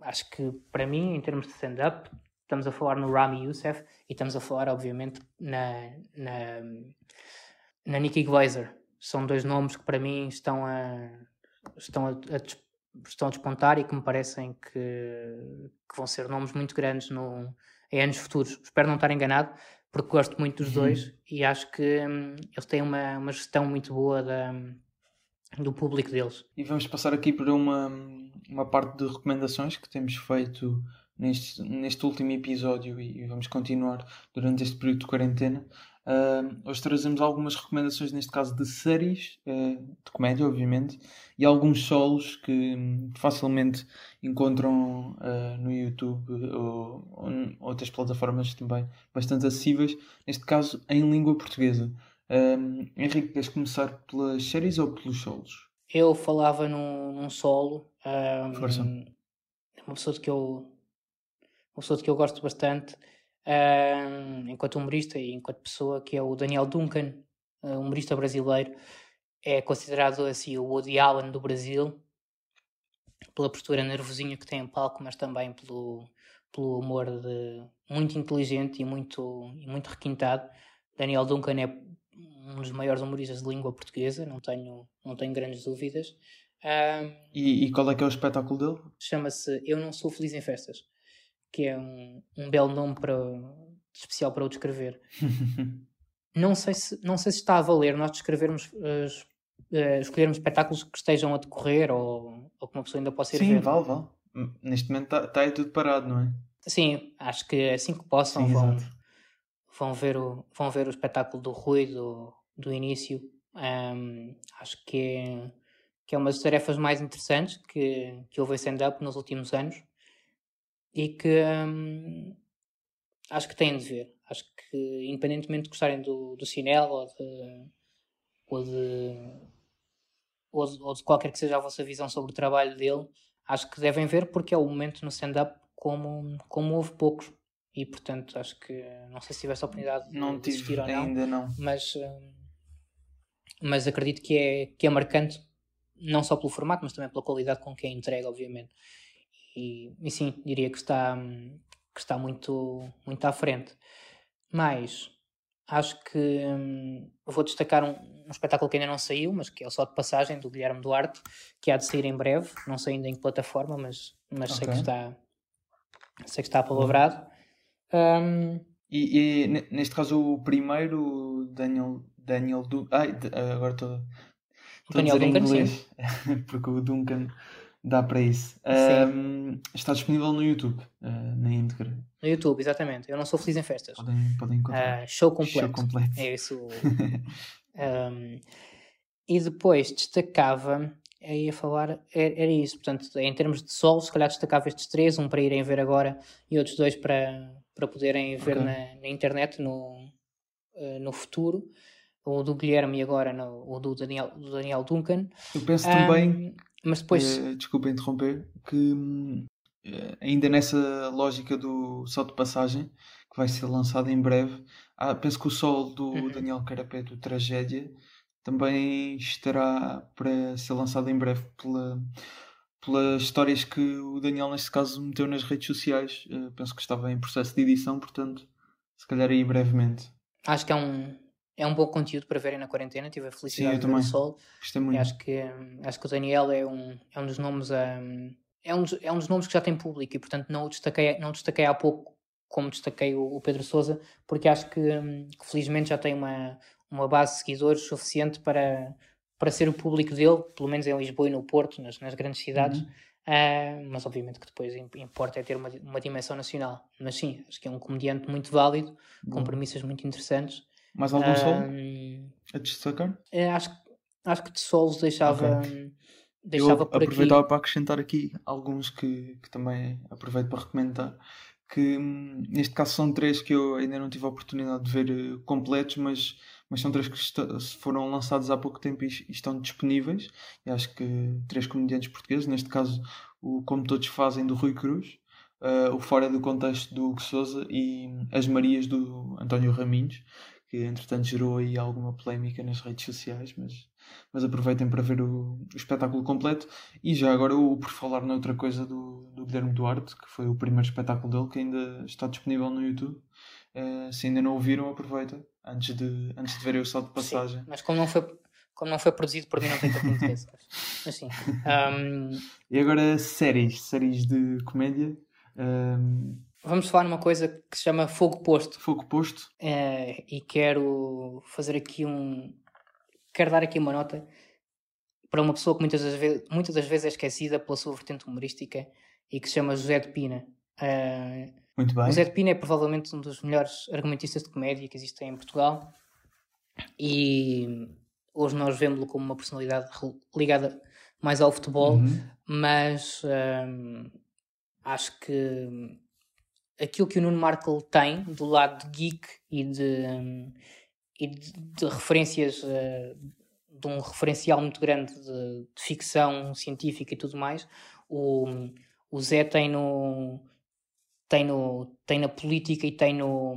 acho que para mim, em termos de stand-up, estamos a falar no Rami Youssef e estamos a falar, obviamente, na, na, na Nikki Glazer. São dois nomes que para mim estão a, estão a, a, estão a despontar e que me parecem que, que vão ser nomes muito grandes no, em anos futuros. Espero não estar enganado, porque gosto muito dos uhum. dois e acho que hum, eles têm uma, uma gestão muito boa da, do público deles. E vamos passar aqui para uma, uma parte de recomendações que temos feito neste, neste último episódio e vamos continuar durante este período de quarentena. Uh, hoje trazemos algumas recomendações, neste caso de séries, uh, de comédia, obviamente, e alguns solos que um, facilmente encontram uh, no YouTube ou, ou outras plataformas também bastante acessíveis, neste caso em língua portuguesa. Henrique, queres começar pelas séries ou pelos solos? Eu falava num, num solo. Um, Força. Uma pessoa de que eu, uma pessoa de que eu gosto bastante enquanto humorista e enquanto pessoa, que é o Daniel Duncan, uh, humorista brasileiro. É considerado assim o Woody Allen do Brasil, pela postura nervosinha que tem em palco, mas também pelo, pelo humor de, muito inteligente e muito, e muito requintado. Daniel Duncan é um dos maiores humoristas de língua portuguesa, não tenho, não tenho grandes dúvidas. Um, e, e, qual é que é o espetáculo dele? Chama-se Eu Não Sou Feliz em Festas que é um, um belo nome para, especial para o descrever. não, sei se, não sei se está a valer nós descrevermos, uh, escolhermos espetáculos que estejam a decorrer ou, ou que uma pessoa ainda possa ir Sim, ver. Sim, vale, vale. Neste momento está tá aí tudo parado, não é? Sim, acho que assim que possam Sim, vão, vão, ver o, vão ver o espetáculo do Rui do, do início. Um, acho que é, que é uma das tarefas mais interessantes que, que houve em stand-up nos últimos anos e que, hum, acho que têm de ver. Acho que, independentemente de gostarem do, do Cinel ou de, ou de, ou de, ou de qualquer que seja a vossa visão sobre o trabalho dele, acho que devem ver porque é o momento no stand-up como, como houve poucos. E portanto, acho que não sei se tivesse a oportunidade de, Não de assistir ou não, ainda não. mas, hum, mas acredito que é, que é marcante, não só pelo formato, mas também pela qualidade com que é entregue, obviamente. E, e sim, diria que está, hum, que está muito, muito à frente. Mas acho que hum, vou destacar um, um espetáculo que ainda não saiu, mas que é o Só de Passagem, do Guilherme Duarte, que há de sair em breve. Não sei ainda em que plataforma, mas, mas sei, que está, sei que está apalavrado. Hum, E, e, ne- neste caso o primeiro, Daniel, Daniel Du... Ai, agora estou Daniel Duncan, sim. inglês, porque o Duncan dá para isso. Um, está disponível no YouTube, uh, na íntegra. no YouTube, exatamente. Eu não sou feliz em festas. Podem, podem encontrar. Ah, show completo. Show completo. É isso. Um, e depois destacava, eu ia falar, era, era isso, portanto, em termos de sol, se calhar destacava estes três, um para irem ver agora e outros dois para, para poderem ver Ok. na, na internet no, eh, no futuro. O do Guilherme e agora no, o do Daniel, do Daniel Duncan. Eu penso também, Um, mas depois, eh, desculpa interromper, que hum, eh, ainda nessa lógica do Sol de Passagem, que vai ser lançado em breve, ah, penso que o Sol do Uhum. Daniel Carapé, do Tragédia, também estará para ser lançado em breve pela, pelas histórias que o Daniel, neste caso, meteu nas redes sociais. Eh, penso que estava em processo de edição, portanto, se calhar aí brevemente. acho que é um, é um bom conteúdo para verem na quarentena. Tive a felicidade eu de ver o sol. Gostei E muito. acho que, acho que o Daniel é um, é um dos nomes a, é, um dos, é um dos nomes que já tem público e portanto não o destaquei, não o destaquei há pouco como destaquei o, o Pedro Sousa porque acho que, hum, que felizmente já tem uma, uma base de seguidores suficiente para, para ser o público dele, pelo menos em Lisboa e no Porto, nas, nas grandes cidades. Uhum. Ah, mas obviamente que depois im- importa é ter uma, uma dimensão nacional. Mas sim, acho que é um comediante muito válido, com Boa. premissas muito interessantes. Mais algum Sol Hum, a destacar? é, acho, acho que de solos deixava, Eu deixava por aqui. aproveitava para acrescentar aqui alguns que, que também aproveito para recomendar. Que hum, neste caso são três que eu ainda não tive a oportunidade de ver eh, completos, mas, mas são três que foram lançados há pouco tempo e, e estão disponíveis. E acho que três comediantes portugueses, neste caso o Como Todos Fazem do Rui Cruz, eh, o Fora do Contexto do Hugo Souza e As Marias do António Raminhos, que entretanto gerou aí alguma polémica nas redes sociais, mas, mas aproveitem para ver o, o espetáculo completo. E já agora, o, por falar noutra coisa do, do Guilherme Duarte, que foi o primeiro espetáculo dele, que ainda está disponível no YouTube. Eh, se ainda não o viram, aproveita antes de, antes de verem o só de passagem. Sim, mas como não foi, como não foi produzido por mim, não tem tanto interesse. Mas sim. Hum, E agora, séries, séries de comédia. Ehm, vamos falar numa coisa que se chama Fogo Posto. Fogo Posto. Eh, e quero fazer aqui um. Quero dar aqui uma nota para uma pessoa que muitas das, vezes, muitas das vezes é esquecida pela sua vertente humorística e que se chama José de Pina. Eh, Muito bem. O Zé de Pina é provavelmente um dos melhores argumentistas de comédia que existem em Portugal e hoje nós vemos-lo como uma personalidade ligada mais ao futebol, Uhum. mas hum, acho que aquilo que o Nuno Markle tem do lado de geek e de, de, de referências eh, de um referencial muito grande de, de ficção científica e tudo mais, o, o Zé tem no tem, no, tem na política e tem no,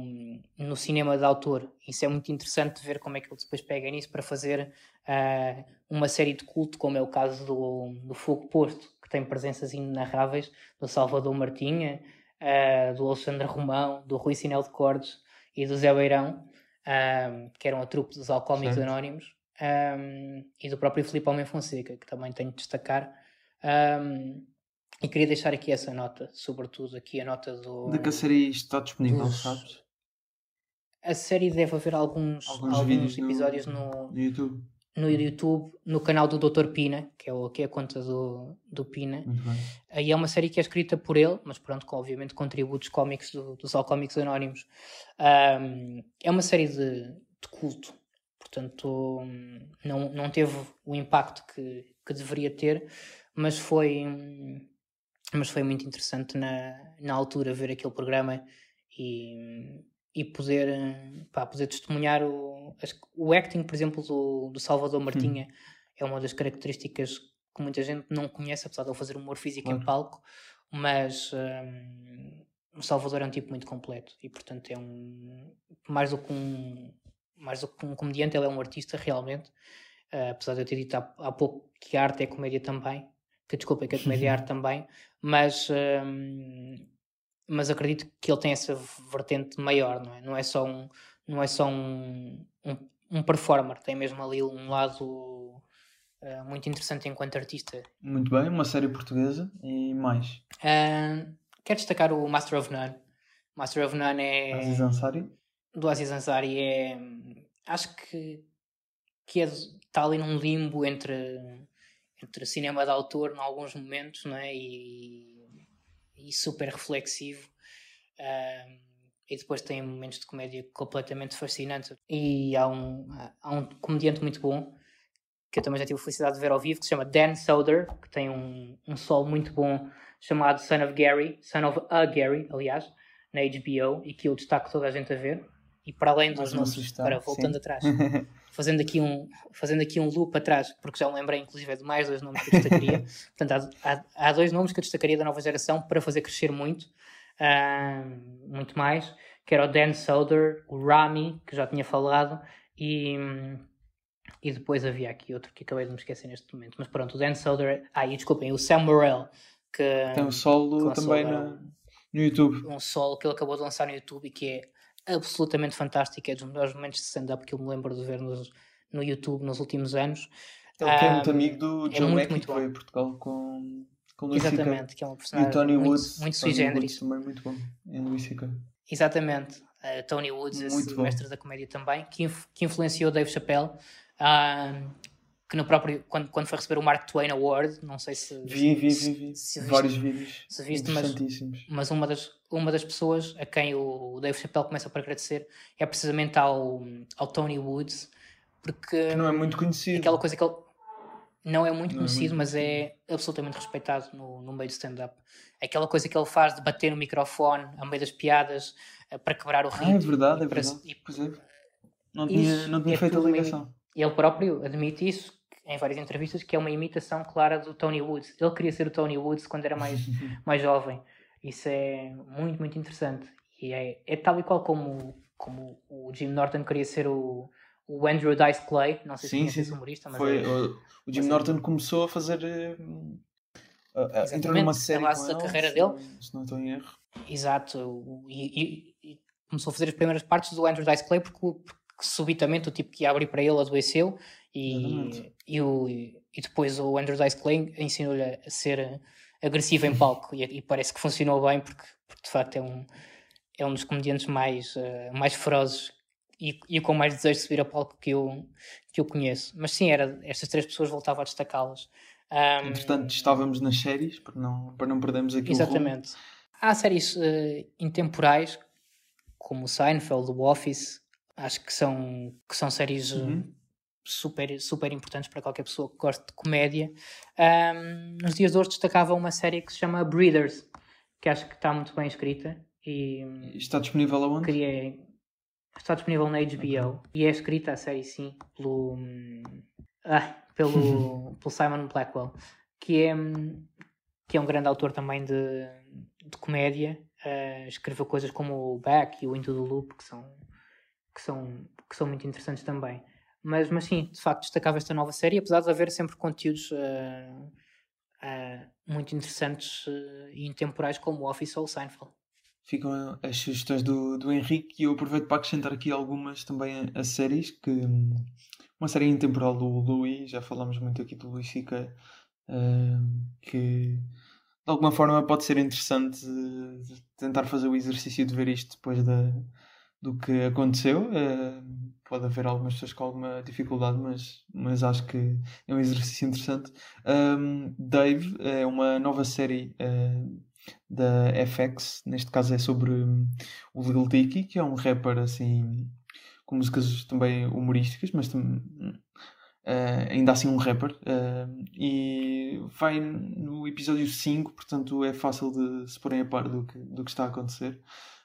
no cinema de autor. Isso é muito interessante ver como é que ele depois pega nisso para fazer ah, uma série de culto, como é o caso do, do Fogo Posto, que tem presenças inenarráveis do Salvador Martinha, ah, do Alexandre Romão, do Rui Sinel de Cordes e do Zé Beirão, ah, que eram a trupe dos Alcoólicos. Anónimos, ah, e do próprio Filipe Almeida Fonseca, que também tenho de destacar. Ah, e queria deixar aqui essa nota, sobretudo aqui a nota do. De que a série está disponível, dos- sabes? A série deve haver alguns, Alguns alguns, episódios no, No YouTube. No YouTube, no canal do Dr. Pina, que é, o, que é a conta do, do Pina. Aí é uma série que é escrita por ele, mas pronto, com obviamente contributos cómicos do, dos Alcoómicos Anónimos. Ahm, é uma série de, de culto, portanto não, não teve o impacto que, que deveria ter, mas foi, mas foi muito interessante na, na altura ver aquele programa e, e poder, pá, poder testemunhar o, o acting, por exemplo, do, do Salvador Martinha hum. é uma das características que muita gente não conhece, apesar de ele fazer humor físico claro. em palco, mas um, o Salvador é um tipo muito completo e portanto é um mais do que um mais do que um comediante, ele é um artista realmente, uh, apesar de eu ter dito há, há, pouco que a arte é comédia também, que desculpa, que a comédia é arte também, mas um, mas acredito que ele tem essa vertente maior, não é? Não é só um, não é só um, um, um performer, tem mesmo ali um lado uh, muito interessante enquanto artista. Muito bem, uma série portuguesa e mais. Uh, quero destacar o Master of None. Master of None é. Aziz Ansari? Do Aziz Ansari é. Acho que, que é, está ali num limbo entre, entre cinema de autor em alguns momentos, não é? E e super reflexivo. e depois tem momentos de comédia completamente fascinantes. E há um, há um comediante muito bom, que eu também já tive a felicidade de ver ao vivo, que se chama Dan Soder, que tem um, um solo muito bom chamado Son of Gary, Son of a Gary, aliás, na HBO, e que eu destaco toda a gente a ver. E para além dos nomes, para voltando sim. atrás, fazendo aqui, um, fazendo aqui um loop atrás, porque já me lembrei inclusive de mais dois nomes que eu destacaria. Portanto, há, há, há, dois nomes que eu destacaria da nova geração para fazer crescer muito, uh, muito mais, que era o Dan Soder, o Rami, que já tinha falado, e, e depois havia aqui outro que acabei de me esquecer neste momento. Mas pronto, o Dan Soder, ah, e desculpem, o Sam Morrell, que tem um solo também na, no YouTube. Um solo que ele acabou de lançar no YouTube e que é absolutamente fantástico, é dos melhores momentos de stand-up que eu me lembro de ver no, no YouTube nos últimos anos. Ele que é muito amigo do é John Mackey, que foi a Portugal com, com Luís Exatamente, que é uma personagem e Tony muito, Woods, muito sui generis. também muito bom, em Luís C.K. Exatamente. Uh, Tony Woods, muito esse bom. mestre da comédia também, que, inf que influenciou Dave Chappelle. Uh, que no próprio, quando, quando foi receber o Mark Twain Award, não sei se. Vi, vi, vi, vi. Se, se Vários vídeos. Se viste, mas, mas uma, das, uma das pessoas a quem o Dave Chappelle começa por agradecer é precisamente ao, ao Tony Woods, porque. Que não é muito conhecido. Aquela coisa que ele. Não é muito não conhecido, é muito mas é absolutamente respeitado no, no meio do stand-up. Aquela coisa que ele faz de bater no microfone a meio das piadas eh, para quebrar o ritmo. Ah, é verdade, é verdade. E, pois é. Não tinha, não tinha é feito a ligação. Ele próprio admite isso, em várias entrevistas que é uma imitação clara do Tony Woods. Ele queria ser o Tony Woods quando era mais, mais jovem. Isso é muito, muito interessante. E é, é tal e qual como, como o Jim Norton queria ser o, o Andrew Dice Clay. Não sei se sim, esse humorista, mas Foi, é, o, o Jim Norton é. começou a fazer. Uh, uh, entrou numa série. A da carreira dele. Se não estou em erro. Exato. E, e, e, começou a fazer as primeiras partes do Andrew Dice Clay porque, porque subitamente o tipo que ia abrir para ele adoeceu e, e, o, e depois o Andrew Dice Clay ensinou-lhe a ser agressivo em palco e, e, parece que funcionou bem porque, porque de facto é um, é um dos comediantes mais, uh, mais ferozes e, e com mais desejo de subir a palco que eu, que eu conheço. Mas sim, era, estas três pessoas voltavam a destacá-las. Um, Entretanto, estávamos nas séries para não, para não perdermos aqui Exatamente. Há séries uh, intemporais como o Seinfeld, o Office, acho que são, que são séries uhum super, super importantes para qualquer pessoa que goste de comédia. Um, nos dias de hoje destacava uma série que se chama Breeders, que acho que está muito bem escrita. E, está disponível aonde? Está disponível na HBO. Okay. E é escrita a série, sim, pelo, ah, pelo, pelo Simon Blackwell, que é, que é um grande autor também de, de comédia. Uh, escreveu coisas como o Back e o Into the Loop, que são, que são, que são muito interessantes também. Mas, mas sim, de facto, destacava esta nova série, apesar de haver sempre conteúdos uh, uh, muito interessantes uh, e intemporais como o Office ou o Seinfeld. Ficam as sugestões do, do Henrique e eu aproveito para acrescentar aqui algumas também a, séries, que uma série intemporal do Louis, já falámos muito aqui do Louis Sica, que de alguma forma pode ser interessante tentar fazer o exercício de ver isto depois da, do que aconteceu pode haver algumas pessoas com alguma dificuldade, mas, mas acho que é um exercício interessante. Um, Dave é uma nova série uh, da FX, neste caso é sobre um, o Lil Dicky, que é um rapper assim com músicas também humorísticas, mas uh, ainda assim um rapper. Uh, e vai no episódio 5, portanto é fácil de se porem a par do que, do que está a acontecer.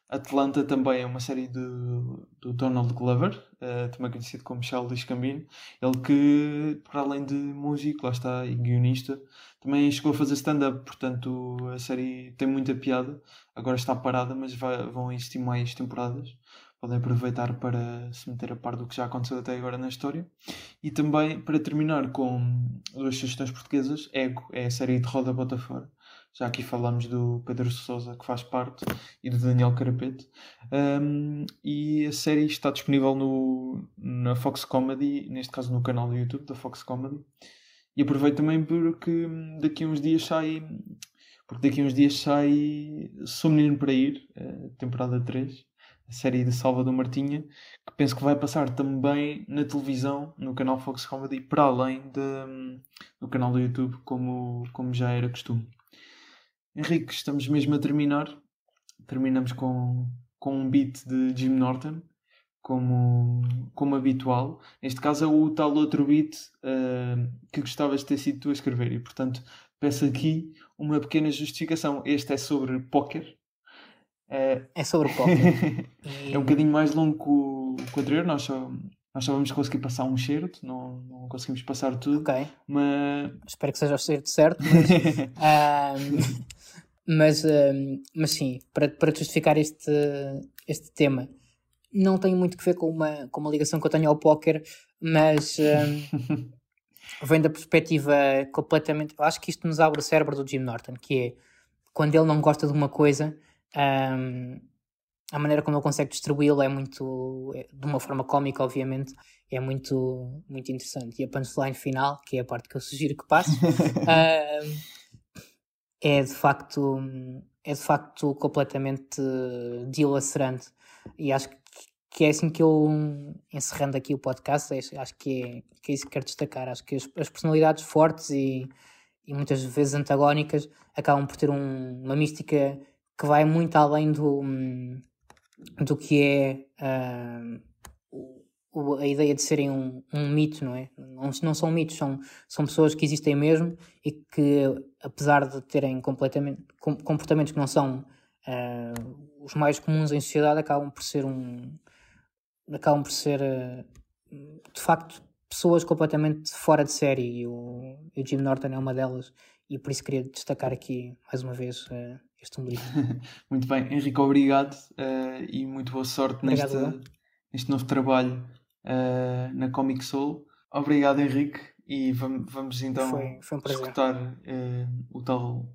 Atlanta também é uma série do, do Donald Glover, uh, também conhecido como Charles Gambino. Ele que, para além de músico, lá está, e guionista, também chegou a fazer stand-up, portanto a série tem muita piada. Agora está parada, mas vai, vão existir mais temporadas. Podem aproveitar para se meter a par do que já aconteceu até agora na história. E também, para terminar com duas sugestões portuguesas, Ego é a série de Roda Bota Fora já aqui falámos do Pedro Sousa, que faz parte, e do Daniel Carapete. Um, e a série está disponível no, na Fox Comedy, neste caso no canal do YouTube da Fox Comedy. E aproveito também porque daqui a uns dias sai. Porque daqui a uns dias sai Sou Menino para Ir, temporada 3, a série de Salvador Martinha, que penso que vai passar também na televisão, no canal Fox Comedy, para além de, do canal do YouTube, como, como já era costume. Henrique, estamos mesmo a terminar. Terminamos com, com um beat de Jim Norton, como, como habitual. Neste caso é o tal outro beat uh, que gostavas de ter sido tu a escrever. E portanto peço aqui uma pequena justificação. Este é sobre póquer. Uh, é sobre póquer. é um bocadinho mais longo que o, que o anterior. Nós só, nós só vamos conseguir passar um cheiro, não, não conseguimos passar tudo. Ok. Mas... Espero que seja o cheiro certo. Mas, um, mas, um, mas sim, para, para justificar este, este tema, não tem muito que ver com uma, com uma ligação que eu tenho ao póquer, mas um, vem da perspectiva completamente. Eu acho que isto nos abre o cérebro do Jim Norton, que é quando ele não gosta de uma coisa. Um, a maneira como ele consegue distribuí-la é muito, é, de uma forma cómica, obviamente, é muito, muito interessante. E a punchline final, que é a parte que eu sugiro que passe, uh, é de facto, é de facto completamente dilacerante. E acho que é assim que eu, encerrando aqui o podcast, acho que é, que é isso que quero destacar. Acho que as, as personalidades fortes e, e muitas vezes antagónicas acabam por ter um, uma mística que vai muito além do, do que é uh, a ideia de serem um, um mito, não é? Não, não, são mitos, são, são pessoas que existem mesmo e que, apesar de terem completamente comportamentos que não são uh, os mais comuns em sociedade, acabam por ser um acabam por ser uh, de facto pessoas completamente fora de série. E o, e o Jim Norton é uma delas. E por isso queria destacar aqui mais uma vez uh, este humorista. muito bem, Henrique, obrigado e muito boa sorte neste, neste novo trabalho uh, na Comic Soul. Obrigado, Henrique, e vamos, vamos então foi, foi um escutar uh, o, tal,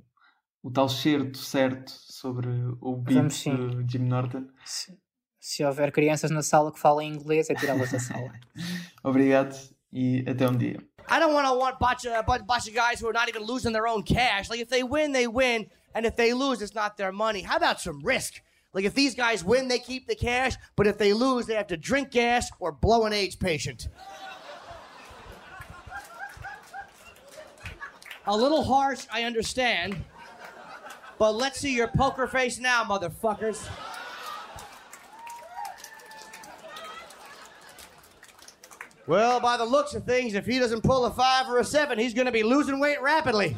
o tal certo certo sobre o beat de Jim Norton. Se, se houver crianças na sala que falam inglês, é tirá-las da sala. Obrigado e até um dia. I don't want to want bunch of, a bunch of guys who are not even losing their own cash. Like if they win, they win, and if they lose, it's not their money. How about some risk? Like if these guys win, they keep the cash, but if they lose, they have to drink gas or blow an AIDS patient. A little harsh, I understand. But let's see your poker face now, motherfuckers. Well, by the looks of things, if he doesn't pull a five or a seven, he's going to be losing weight rapidly.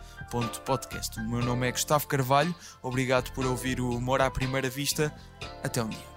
O meu nome é Gustavo Carvalho, obrigado por ouvir o Humor à Primeira Vista. Até um dia.